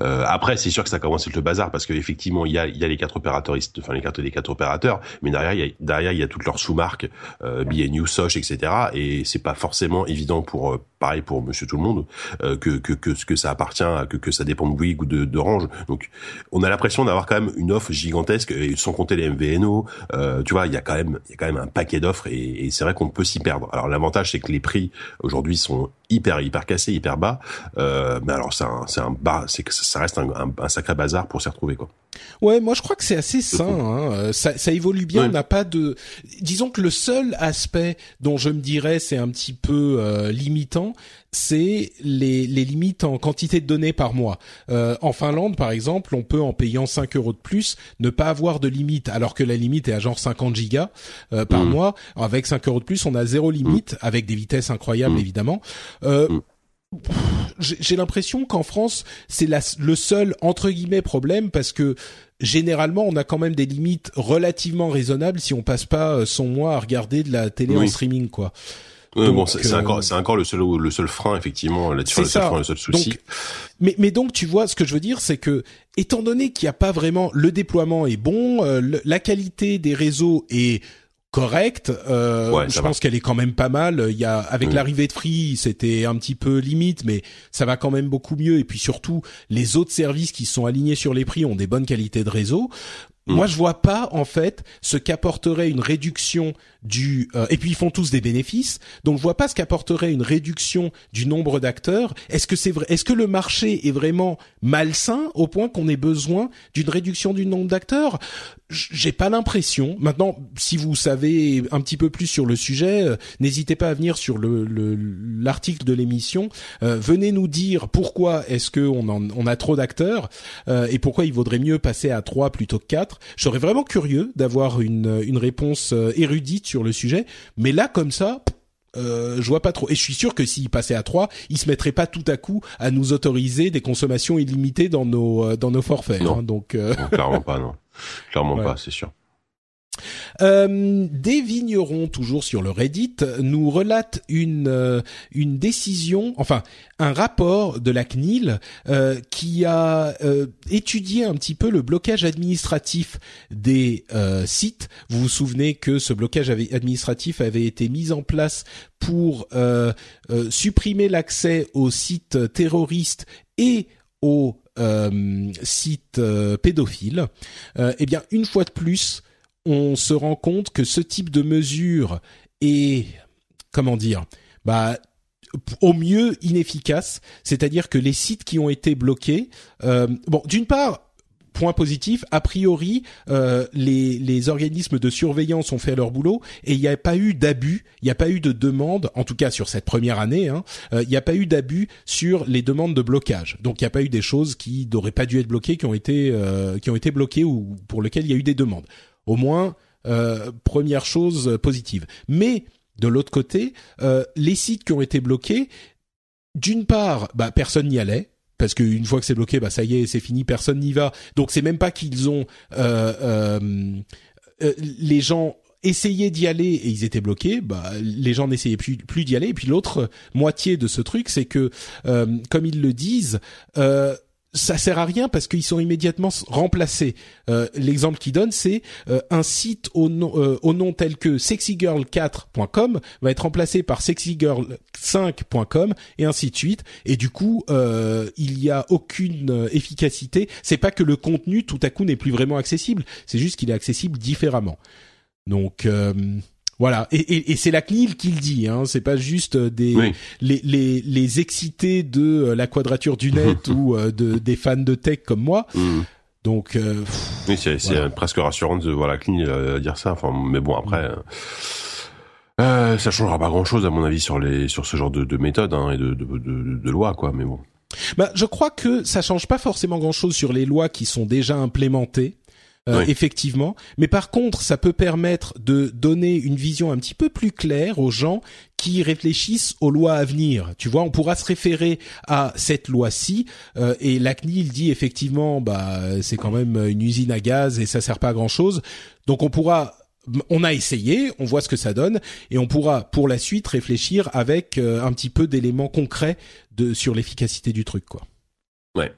euh, après, c'est sûr que ça commence à être le bazar parce qu'effectivement, il y a, y a les quatre opérateurs, enfin les cartes des quatre opérateurs, mais derrière, il y a, derrière, il y a toutes leurs sous-marques, euh, BNU, Soch, etc. Et c'est pas forcément évident pour pareil pour Monsieur Tout le Monde, euh, que, que, que, que ça appartient, à, que, que ça dépend de Bouygues ou de d'Orange. Donc, on a l'impression d'avoir quand même une offre gigantesque, et sans compter les MVNO. Euh, tu vois, il y a quand même, il y a quand même un paquet d'offres, et, et c'est vrai qu'on peut s'y perdre. Alors l'avantage, c'est que les prix aujourd'hui sont hyper hyper cassés, hyper bas. Euh, mais alors c'est un, c'est un bas, c'est que ça reste un, un, un sacré bazar pour s'y retrouver quoi. Ouais, moi je crois que c'est assez sain. Hein. Euh, ça, ça, évolue bien. On n'a pas de. Disons que le seul aspect dont je me dirais c'est un petit peu euh, c'est les, les limites en quantité de données par mois. Euh, en Finlande, par exemple, on peut en payant 5 euros de plus ne pas avoir de limite, alors que la limite est à genre 50 gigas euh, par mmh. mois. Avec 5 euros de plus, on a zéro limite, mmh. avec des vitesses incroyables mmh. évidemment. Euh, j'ai l'impression qu'en France, c'est le seul entre guillemets problème parce que généralement, on a quand même des limites relativement raisonnables si on passe pas euh, son mois à regarder de la télé oui. en streaming, quoi. Oui, bon, c'est euh... encore, c'est encore le seul, le seul frein effectivement là-dessus, le seul frein, le seul souci. Donc, mais, mais donc tu vois, ce que je veux dire, c'est que étant donné qu'il n'y a pas vraiment le déploiement est bon, euh, le, la qualité des réseaux est correcte. Euh, ouais, je pense qu'elle est quand même pas mal. Il y a avec mmh. l'arrivée de Free, c'était un petit peu limite, mais ça va quand même beaucoup mieux. Et puis surtout, les autres services qui sont alignés sur les prix ont des bonnes qualités de réseau. Mmh. Moi, je vois pas en fait ce qu'apporterait une réduction du euh, et puis ils font tous des bénéfices. Donc je vois pas ce qu'apporterait une réduction du nombre d'acteurs. Est-ce que c'est vrai Est-ce que le marché est vraiment malsain au point qu'on ait besoin d'une réduction du nombre d'acteurs? J'ai pas l'impression. Maintenant, si vous savez un petit peu plus sur le sujet, euh, n'hésitez pas à venir sur le l'article de l'émission. Euh, venez nous dire pourquoi est-ce que on, en, on a trop d'acteurs euh, et pourquoi il vaudrait mieux passer à trois plutôt que quatre. Je serais vraiment curieux d'avoir une une réponse érudite le sujet, mais là comme ça, euh, je vois pas trop. Et je suis sûr que s'il passait à 3, il se mettrait pas tout à coup à nous autoriser des consommations illimitées dans nos euh, dans nos forfaits. Non. Hein, donc euh... non, clairement pas, non, <laughs> clairement ouais. pas, c'est sûr. Euh, des vignerons, toujours sur le Reddit, nous relatent une euh, une décision, enfin un rapport de la CNIL euh, qui a étudié un petit peu le blocage administratif des sites. Vous vous souvenez que ce blocage administratif avait été mis en place pour supprimer l'accès aux sites terroristes et aux sites pédophiles. eh bien, une fois de plus, on se rend compte que ce type de mesure est, comment dire, bah au mieux inefficace, c'est-à-dire que les sites qui ont été bloqués, euh, bon, d'une part, point positif, a priori, euh, les, les organismes de surveillance ont fait leur boulot et il n'y a pas eu d'abus, il n'y a pas eu de demande, en tout cas sur cette première année, hein, euh, il n'y a pas eu d'abus sur les demandes de blocage. Donc il n'y a pas eu des choses qui n'auraient pas dû être bloquées, qui ont été euh, qui ont été bloquées ou pour lesquelles il y a eu des demandes. Au moins, euh, première chose positive. Mais de l'autre côté, euh, les sites qui ont été bloqués, d'une part, bah, personne n'y allait. Parce qu'une fois que c'est bloqué, bah ça y est, c'est fini, personne n'y va. Donc c'est même pas qu'ils ont euh, euh, euh les gens essayaient d'y aller et ils étaient bloqués, bah les gens n'essayaient plus, plus d'y aller. Et puis l'autre moitié de ce truc, c'est que euh, comme ils le disent, euh, ça sert à rien parce qu'ils sont immédiatement remplacés. Euh, L'exemple qu'ils donne, c'est euh, un site au nom, euh, au nom tel que sexygirl4.com va être remplacé par sexygirl5.com et ainsi de suite. Et du coup, il y a aucune efficacité. C'est pas que le contenu tout à coup n'est plus vraiment accessible, c'est juste qu'il est accessible différemment. Donc voilà, et, et, et c'est la CNIL qui le dit, hein. c'est pas juste des oui. les, les, les excités de la quadrature du net <laughs> ou euh, de des fans de tech comme moi. Mm. Donc euh, oui, c'est voilà. presque rassurant de voir la CNIL euh, dire ça. Enfin, mais bon après. Mm. Euh, ça changera pas grand chose à mon avis sur les sur ce genre de, de méthode hein, et de, de, de, de loi quoi mais bon bah, je crois que ça change pas forcément grand chose sur les lois qui sont déjà implémentées euh, oui. effectivement. Mais par contre, ça peut permettre de donner une vision un petit peu plus claire aux gens qui réfléchissent aux lois à venir. Tu vois, on pourra se référer à cette loi-ci euh, et la CNIL dit effectivement, bah c'est quand même une usine à gaz et ça sert pas à grand chose. Donc on pourra on a essayé, on voit ce que ça donne, et on pourra pour la suite réfléchir avec euh, un petit peu d'éléments concrets de sur l'efficacité du truc, quoi. Ouais.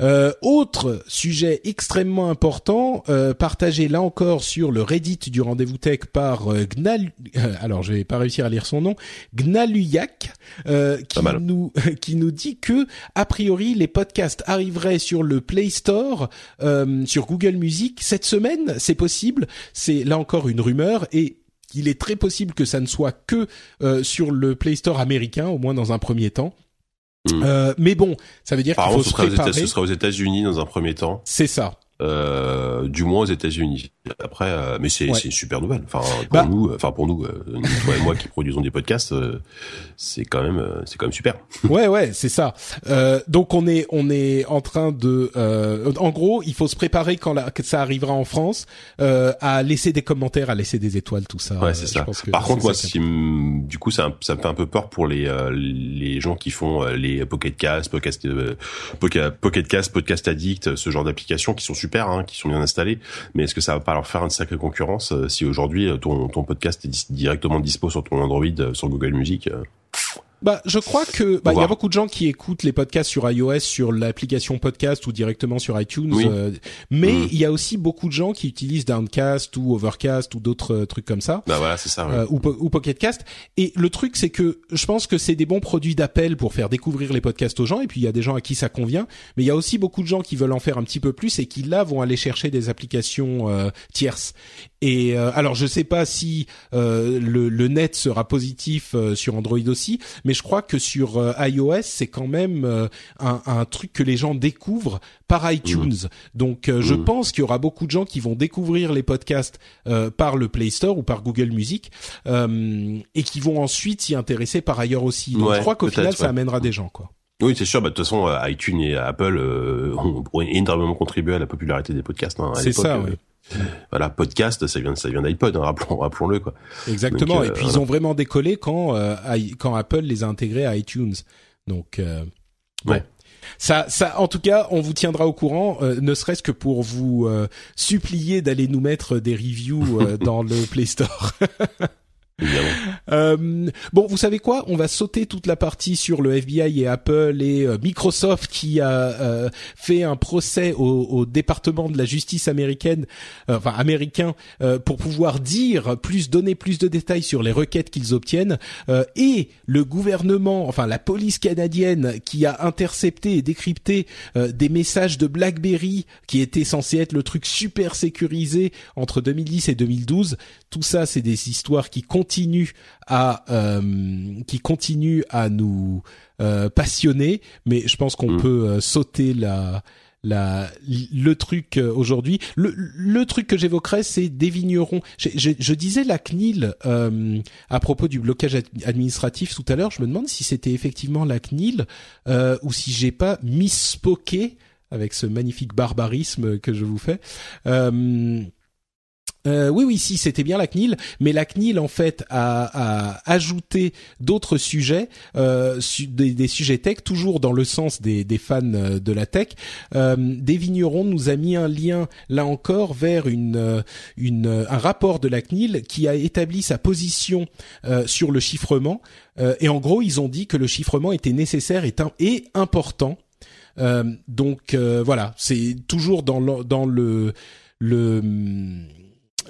Euh, autre sujet extrêmement important, euh, partagé là encore sur le Reddit du rendez-vous tech par euh, Gnal, euh, alors je vais pas réussir à lire son nom, Gnaluyak, euh, qui nous <laughs> qui nous dit que a priori les podcasts arriveraient sur le Play Store, sur Google Music cette semaine, c'est possible, c'est là encore une rumeur et il est très possible que ça ne soit que sur le Play Store américain, au moins dans un premier temps. Euh, mais bon, ça veut dire qu'il faut se préparer. Ce sera aux États-Unis dans un premier temps. C'est ça. Euh, du moins aux États-Unis. Après, euh, mais c'est une super nouvelle. Enfin pour bah. nous, enfin pour nous, euh, toi et moi qui produisons des podcasts, euh, c'est quand même, c'est quand même super. <laughs> ouais, ouais, c'est ça. donc on est, on est en train de, en gros, il faut se préparer quand la, ça arrivera en France, à laisser des commentaires, à laisser des étoiles, tout ça. Ouais, c'est ça. Par contre, moi, si, du coup, ça, ça me fait un peu peur pour les les gens qui font les Pocket Cast, Podcast, Pocket Cast, Podcast Addict, ce genre d'applications qui sont super, hein, qui sont bien installées. Mais est-ce que ça va pas leur faire une sacrée concurrence euh, si aujourd'hui euh, ton, ton podcast est directement dispo sur ton Android, euh, sur Google Music. Bah, je crois que bah, il y a beaucoup de gens qui écoutent les podcasts sur iOS, sur l'application podcast ou directement sur iTunes. Euh, mais mm. il y a aussi beaucoup de gens qui utilisent Downcast ou Overcast ou d'autres euh, trucs comme ça. Bah voilà, c'est ça. Euh, ou, ou Pocketcast. Et le truc, c'est que je pense que c'est des bons produits d'appel pour faire découvrir les podcasts aux gens. Et puis il y a des gens à qui ça convient. Mais il y a aussi beaucoup de gens qui veulent en faire un petit peu plus et qui là vont aller chercher des applications tierces. Et alors je sais pas si le, le, net sera positif sur Android aussi mais je crois que sur euh, iOS, c'est quand même euh, un, un, truc que les gens découvrent par iTunes. Mmh. Donc euh, je mmh. pense qu'il y aura beaucoup de gens qui vont découvrir les podcasts par le Play Store ou par Google Music et qui vont ensuite s'y intéresser par ailleurs aussi. Donc je crois qu'au final, ça amènera des gens, quoi. Oui, c'est sûr. Bah, de toute façon, iTunes et Apple ont énormément contribué à la popularité des podcasts. Hein, c'est ça, oui voilà, podcast, ça vient, ça vient d'iPod, hein, rappelons, rappelons-le quoi. Exactement. et puis ils ont vraiment décollé quand euh, quand Apple les a intégrés à iTunes. Donc euh, ouais. Ça, ça, en tout cas, on vous tiendra au courant, euh, ne serait-ce que pour vous supplier d'aller nous mettre des reviews <laughs> dans le Play Store. <laughs> Euh, bon, vous savez quoi? On va sauter toute la partie sur le FBI et Apple et euh, Microsoft qui a euh, fait un procès au, au, département de la justice américaine, euh, enfin américain, pour pouvoir dire plus, donner plus de détails sur les requêtes qu'ils obtiennent, et le gouvernement, enfin la police canadienne qui a intercepté et décrypté des messages de BlackBerry qui étaient censés être le truc super sécurisé entre 2010 et 2012. Tout ça, c'est des histoires qui comptent continue à euh, qui continue à nous euh, passionner, mais je pense qu'on mm. peut euh, sauter la la, le truc aujourd'hui. Le, le truc que j'évoquerais, c'est des vignerons. Je, je, je disais la CNIL euh, à propos du blocage administratif tout à l'heure. Je me demande si c'était effectivement la CNIL euh, ou si j'ai pas misspoqué avec ce magnifique barbarisme que je vous fais. Euh, euh, oui, oui, si, c'était bien la CNIL, mais la CNIL en fait a, ajouté d'autres sujets, euh, des, sujets tech, toujours dans le sens des, fans euh, de la tech. Euh, des vignerons nous a mis un lien là encore vers euh, un rapport de la CNIL qui a établi sa position sur le chiffrement. et en gros, ils ont dit que le chiffrement était nécessaire et, important. donc voilà, c'est toujours dans le, dans le le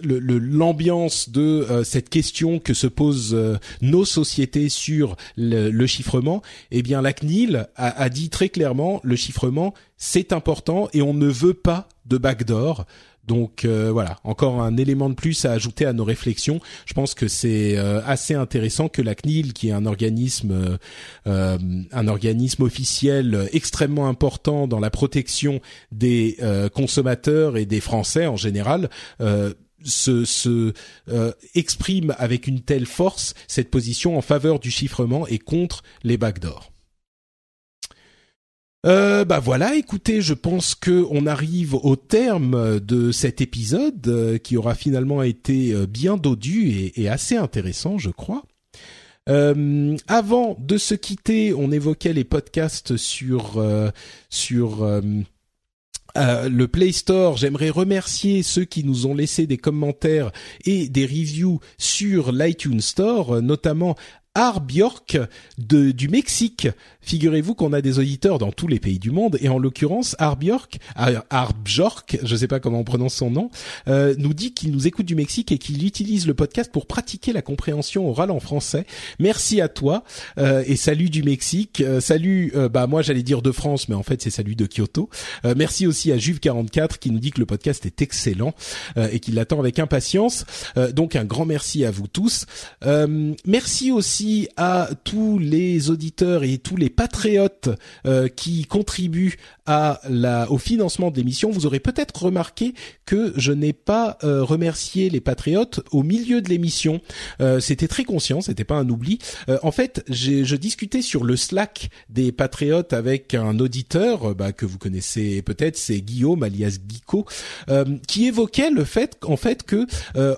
l'ambiance de euh, cette question que se posent euh, nos sociétés sur le, chiffrement, eh bien la CNIL a, a, dit très clairement le chiffrement c'est important et on ne veut pas de backdoor. Donc euh, voilà, encore un élément de plus à ajouter à nos réflexions. Je pense que c'est assez intéressant que la CNIL, qui est un organisme, un organisme officiel extrêmement important dans la protection des consommateurs et des Français en général, se, se euh, exprime avec une telle force cette position en faveur du chiffrement et contre les backdoors. Euh, bah voilà, écoutez, je pense que on arrive au terme de cet épisode euh, qui aura finalement été euh, bien dodu et, et assez intéressant, je crois. Euh, avant de se quitter, on évoquait les podcasts sur sur euh, le Play Store. J'aimerais remercier ceux qui nous ont laissé des commentaires et des reviews sur l'iTunes Store, notamment Arbjork de, du Mexique. Figurez-vous qu'on a des auditeurs dans tous les pays du monde et en l'occurrence Arbjork, Arbjork, je sais pas comment on prononce son nom, euh, nous dit qu'il nous écoute du Mexique et qu'il utilise le podcast pour pratiquer la compréhension orale en français. Merci à toi euh, et salut du Mexique, euh, salut euh, bah moi j'allais dire de France mais en fait c'est salut de Kyoto. Euh, merci aussi à Juve44 qui nous dit que le podcast est excellent et qu'il l'attend avec impatience. donc un grand merci à vous tous. merci aussi à tous les auditeurs et tous les patriotes euh, qui contribuent au financement de l'émission, vous aurez peut-être remarqué que je n'ai pas euh, remercié les patriotes au milieu de l'émission. Euh, c'était très conscient, c'était pas un oubli. en fait, je discutais sur le Slack des patriotes avec un auditeur bah, que vous connaissez peut-être, c'est Guillaume alias Guico, qui évoquait le fait en fait que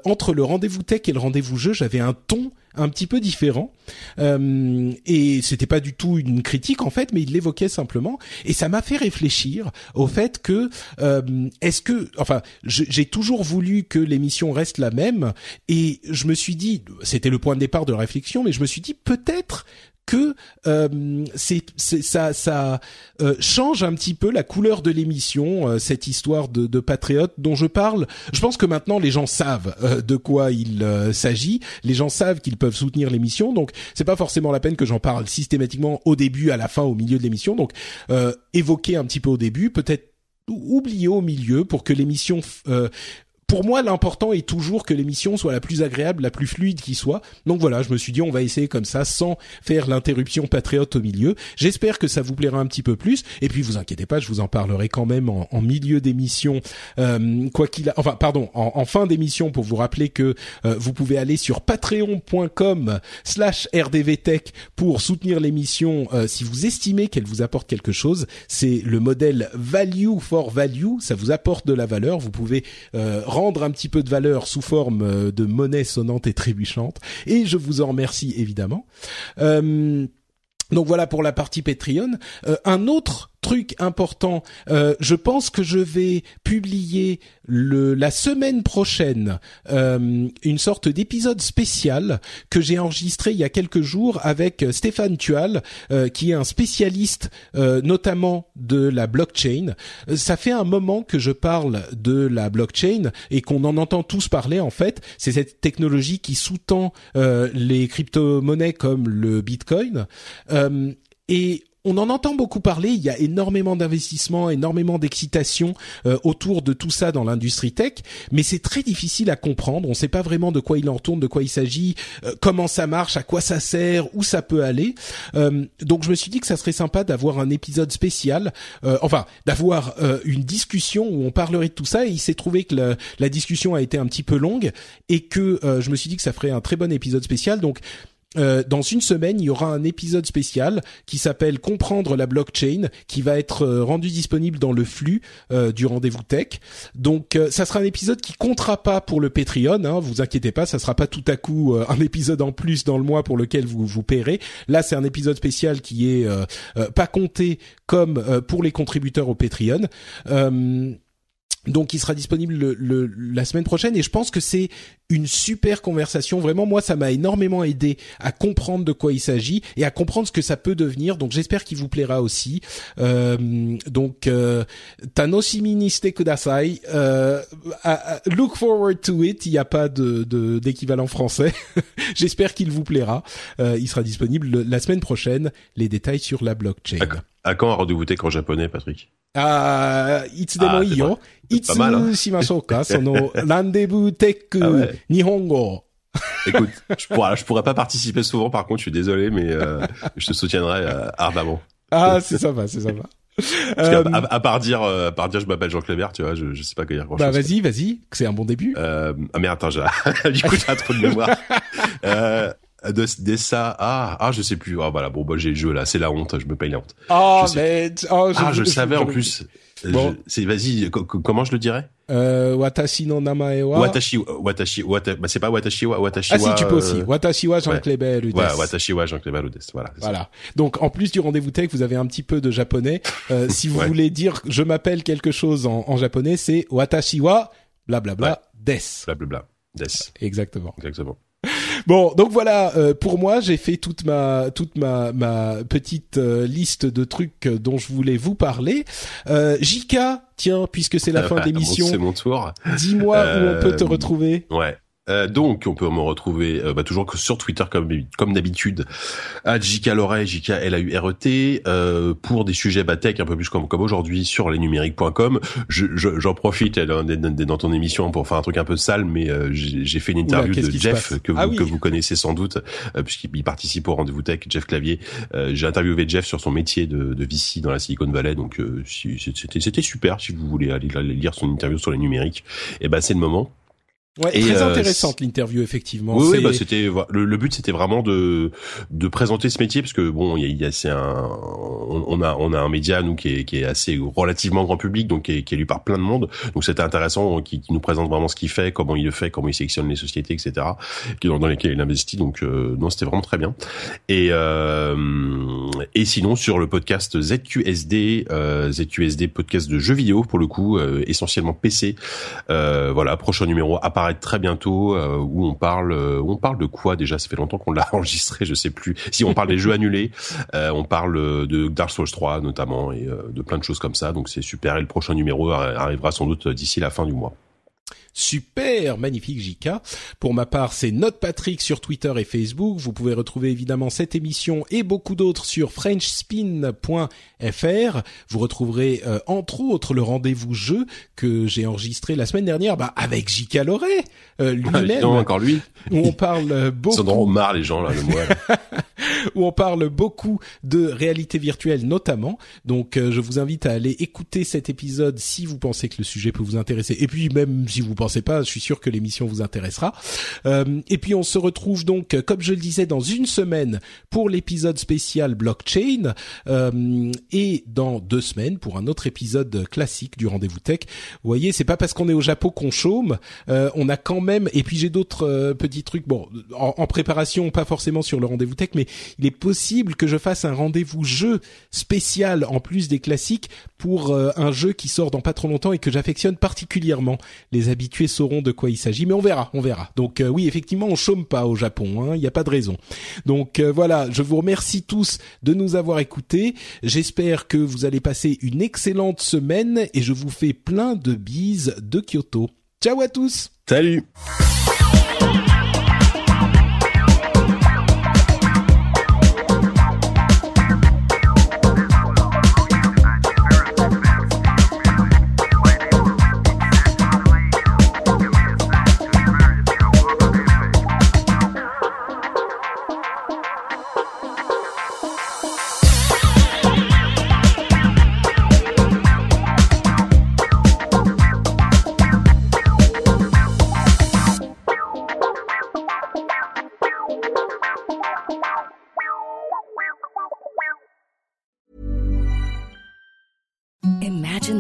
entre le rendez-vous tech et le rendez-vous jeu, j'avais un ton un petit peu différent. Euh, et c'était pas du tout une critique en fait mais il l'évoquait simplement. Et ça m'a fait réfléchir au fait que euh, est-ce que enfin j'ai toujours voulu que l'émission reste la même. Et je me suis dit c'était le point de départ de la réflexion mais je me suis dit peut-être que euh, ça ça euh, change un petit peu la couleur de l'émission euh, cette histoire de, de patriote dont je parle. Je pense que maintenant les gens savent euh, de quoi il s'agit. Les gens savent qu'ils peuvent soutenir l'émission. Donc c'est pas forcément la peine que j'en parle systématiquement au début à la fin au milieu de l'émission. Donc évoquer un petit peu au début peut-être oublier au milieu pour que l'émission euh, pour moi, l'important est toujours que l'émission soit la plus agréable, la plus fluide qui soit. Donc voilà, je me suis dit on va essayer comme ça sans faire l'interruption patriote au milieu. J'espère que ça vous plaira un petit peu plus. Et puis vous inquiétez pas, je vous en parlerai quand même en, milieu d'émission, euh, quoi qu'il, a... enfin pardon, en, fin d'émission pour vous rappeler que euh, vous pouvez aller sur patreon.com/slash rdvtech pour soutenir l'émission euh, si vous estimez qu'elle vous apporte quelque chose. C'est le modèle value for value, ça vous apporte de la valeur. Vous pouvez rendre un petit peu de valeur sous forme euh, de monnaie sonnante et trébuchante. Et je vous en remercie évidemment. Euh, donc voilà pour la partie Patreon. Euh, un autre truc important, euh, je pense que je vais publier le, la semaine prochaine euh, une sorte d'épisode spécial que j'ai enregistré il y a quelques jours avec Stéphane Tual, euh, qui est un spécialiste euh, notamment de la blockchain. Ça fait un moment que je parle de la blockchain et qu'on en entend tous parler en fait. C'est cette technologie qui sous-tend les crypto-monnaies comme le Bitcoin. et on en entend beaucoup parler. Il y a énormément d'investissements, énormément d'excitation euh, autour de tout ça dans l'industrie tech, mais c'est très difficile à comprendre. On ne sait pas vraiment de quoi il en retourne, de quoi il s'agit, euh, comment ça marche, à quoi ça sert, où ça peut aller. Euh, donc je me suis dit que ça serait sympa d'avoir un épisode spécial, enfin d'avoir une discussion où on parlerait de tout ça. Et il s'est trouvé que la, la, discussion a été un petit peu longue et que je me suis dit que ça ferait un très bon épisode spécial. Donc euh, dans une semaine, il y aura un épisode spécial qui s'appelle Comprendre la blockchain, qui va être euh, rendu disponible dans le flux euh, du rendez-vous tech. Donc, ça sera un épisode qui comptera pas pour le Patreon. Hein, vous inquiétez pas, ça sera pas tout à coup un épisode en plus dans le mois pour lequel vous vous paierez. Là, c'est un épisode spécial qui est pas compté comme pour les contributeurs au Patreon donc il sera disponible le, la semaine prochaine et je pense que c'est une super conversation. Vraiment, moi, ça m'a énormément aidé à comprendre de quoi il s'agit et à comprendre ce que ça peut devenir. Donc j'espère qu'il vous plaira aussi. Euh, donc euh, Tanoshimi kudasai. Euh, look forward to it. Il n'y a pas de d'équivalent français. <laughs> j'espère qu'il vous plaira. Euh, il sera disponible la semaine prochaine. Les détails sur la blockchain. À quand un rendez-vous tech en japonais, Patrick? あいつでもいいよ。いつしましょうかその、ランデブーテック、日本語。Écoute, <laughs> je <laughs> pourrais, je pourrais pas participer souvent, par contre, je suis désolé, mais euh, je te soutiendrai euh, ardemment. Ah, c'est sympa, c'est sympa. Parce euh, à, à, part dire, euh, à part dire, je m'appelle Jean Clébert, tu vois, je, je sais pas quoi dire grand bah, chose. Bah vas-y, vas-y, c'est un bon début. Euh, ah mais attends, j'ai, <laughs> du coup j'ai trop de mémoire. euh, de, ça ah ah je sais plus. Ah voilà bon bah j'ai le jeu là. C'est la honte je me paye la honte. Oh mais oh, je, ah je, le savais en plus. bon. c'est vas-y comment je le dirais? Euh, watashi no namae wa watashi watashi wata, bah c'est pas watashi wa watashi ah si tu peux aussi. watashi wa Jean ouais. Kleber Udes ouais, watashi wa Jean Kleber Udes voilà voilà. Donc en plus du rendez-vous tech vous avez un petit peu de japonais. Euh, <laughs> si vous ouais. voulez dire je m'appelle quelque chose en, en japonais c'est watashi wa blablabla bla, bla, des. Blablabla des. Exactement. Exactement Bon, donc voilà, euh, pour moi, j'ai fait toute ma toute ma ma petite euh, liste de trucs dont je voulais vous parler. Euh, Jika, tiens, puisque c'est la fin de l'émission, c'est mon tour. Dis-moi où on peut te retrouver. Ouais. Euh, donc, on peut me retrouver euh, bah, toujours que sur Twitter comme comme d'habitude à JK Loret, JK E euh, pour des sujets batech un peu plus comme comme aujourd'hui sur lesnumériques.com. Je, je, j'en profite dans, dans ton émission pour faire un truc un peu sale, mais j'ai fait une interview de Jeff que vous ah que vous connaissez sans doute puisqu'il participe au rendez-vous tech, Jeff Clavier. j'ai interviewé Jeff sur son métier de, de VC dans la Silicon Valley, donc c'était c'était super. Si vous voulez aller lire son interview sur les numériques, et ben c'est le moment. Ouais, très euh, intéressante l'interview effectivement. Oui, oui bah c'était le, but c'était vraiment de de présenter ce métier parce que bon il y a, c'est un on, a on a un média nous qui est qui est assez relativement grand public donc qui est, qui est lu par plein de monde. Donc c'était intéressant qui, qui nous présente vraiment ce qu'il fait comment il le fait comment il sélectionne les sociétés etc dans, dans lesquelles il investit. Donc euh, non c'était vraiment très bien. Et euh, et sinon sur le podcast ZQSD euh, ZQSD podcast de jeux vidéo pour le coup euh, essentiellement PC voilà prochain numéro apparaît très bientôt euh, où on parle euh, on parle de quoi déjà? Ça fait longtemps qu'on l'a <laughs> enregistré, je sais plus. Si on parle des jeux annulés, euh, on parle de Dark Souls 3 notamment et de plein de choses comme ça. Donc c'est super. Et le prochain numéro arrivera sans doute d'ici la fin du mois. Super, magnifique JK. Pour ma part, c'est Note Patrick sur Twitter et Facebook. Vous pouvez retrouver évidemment cette émission et beaucoup d'autres sur frenchspin.fr. Vous retrouverez euh, entre autres le rendez-vous jeu que j'ai enregistré la semaine dernière bah, avec JK Loret euh, lui-même. non, encore lui. Où on parle beaucoup. Ils en marre les gens là, le mois. <laughs> où on parle beaucoup de réalité virtuelle notamment. Donc euh, je vous invite à aller écouter cet épisode si vous pensez que le sujet peut vous intéresser. Et puis même si vous pensez pensez pas, je suis sûr que l'émission vous intéressera. Euh, et puis on se retrouve donc, comme je le disais, dans une semaine pour l'épisode spécial blockchain euh, et dans deux semaines pour un autre épisode classique du rendez-vous tech. Vous voyez, c'est pas parce qu'on est au Japon qu'on chôme. Euh, on a quand même. Et puis j'ai d'autres petits trucs. Bon, en, en, préparation, pas forcément sur le rendez-vous tech, mais il est possible que je fasse un rendez-vous jeu spécial en plus des classiques pour un jeu qui sort dans pas trop longtemps et que j'affectionne particulièrement. Les habitués sauront de quoi il s'agit, mais on verra, on verra. Donc euh, oui, effectivement, on chôme pas au Japon, hein, il n'y a pas de raison. Donc euh, voilà, je vous remercie tous de nous avoir écoutés. J'espère que vous allez passer une excellente semaine et je vous fais plein de bises de Kyoto. Ciao à tous. Salut.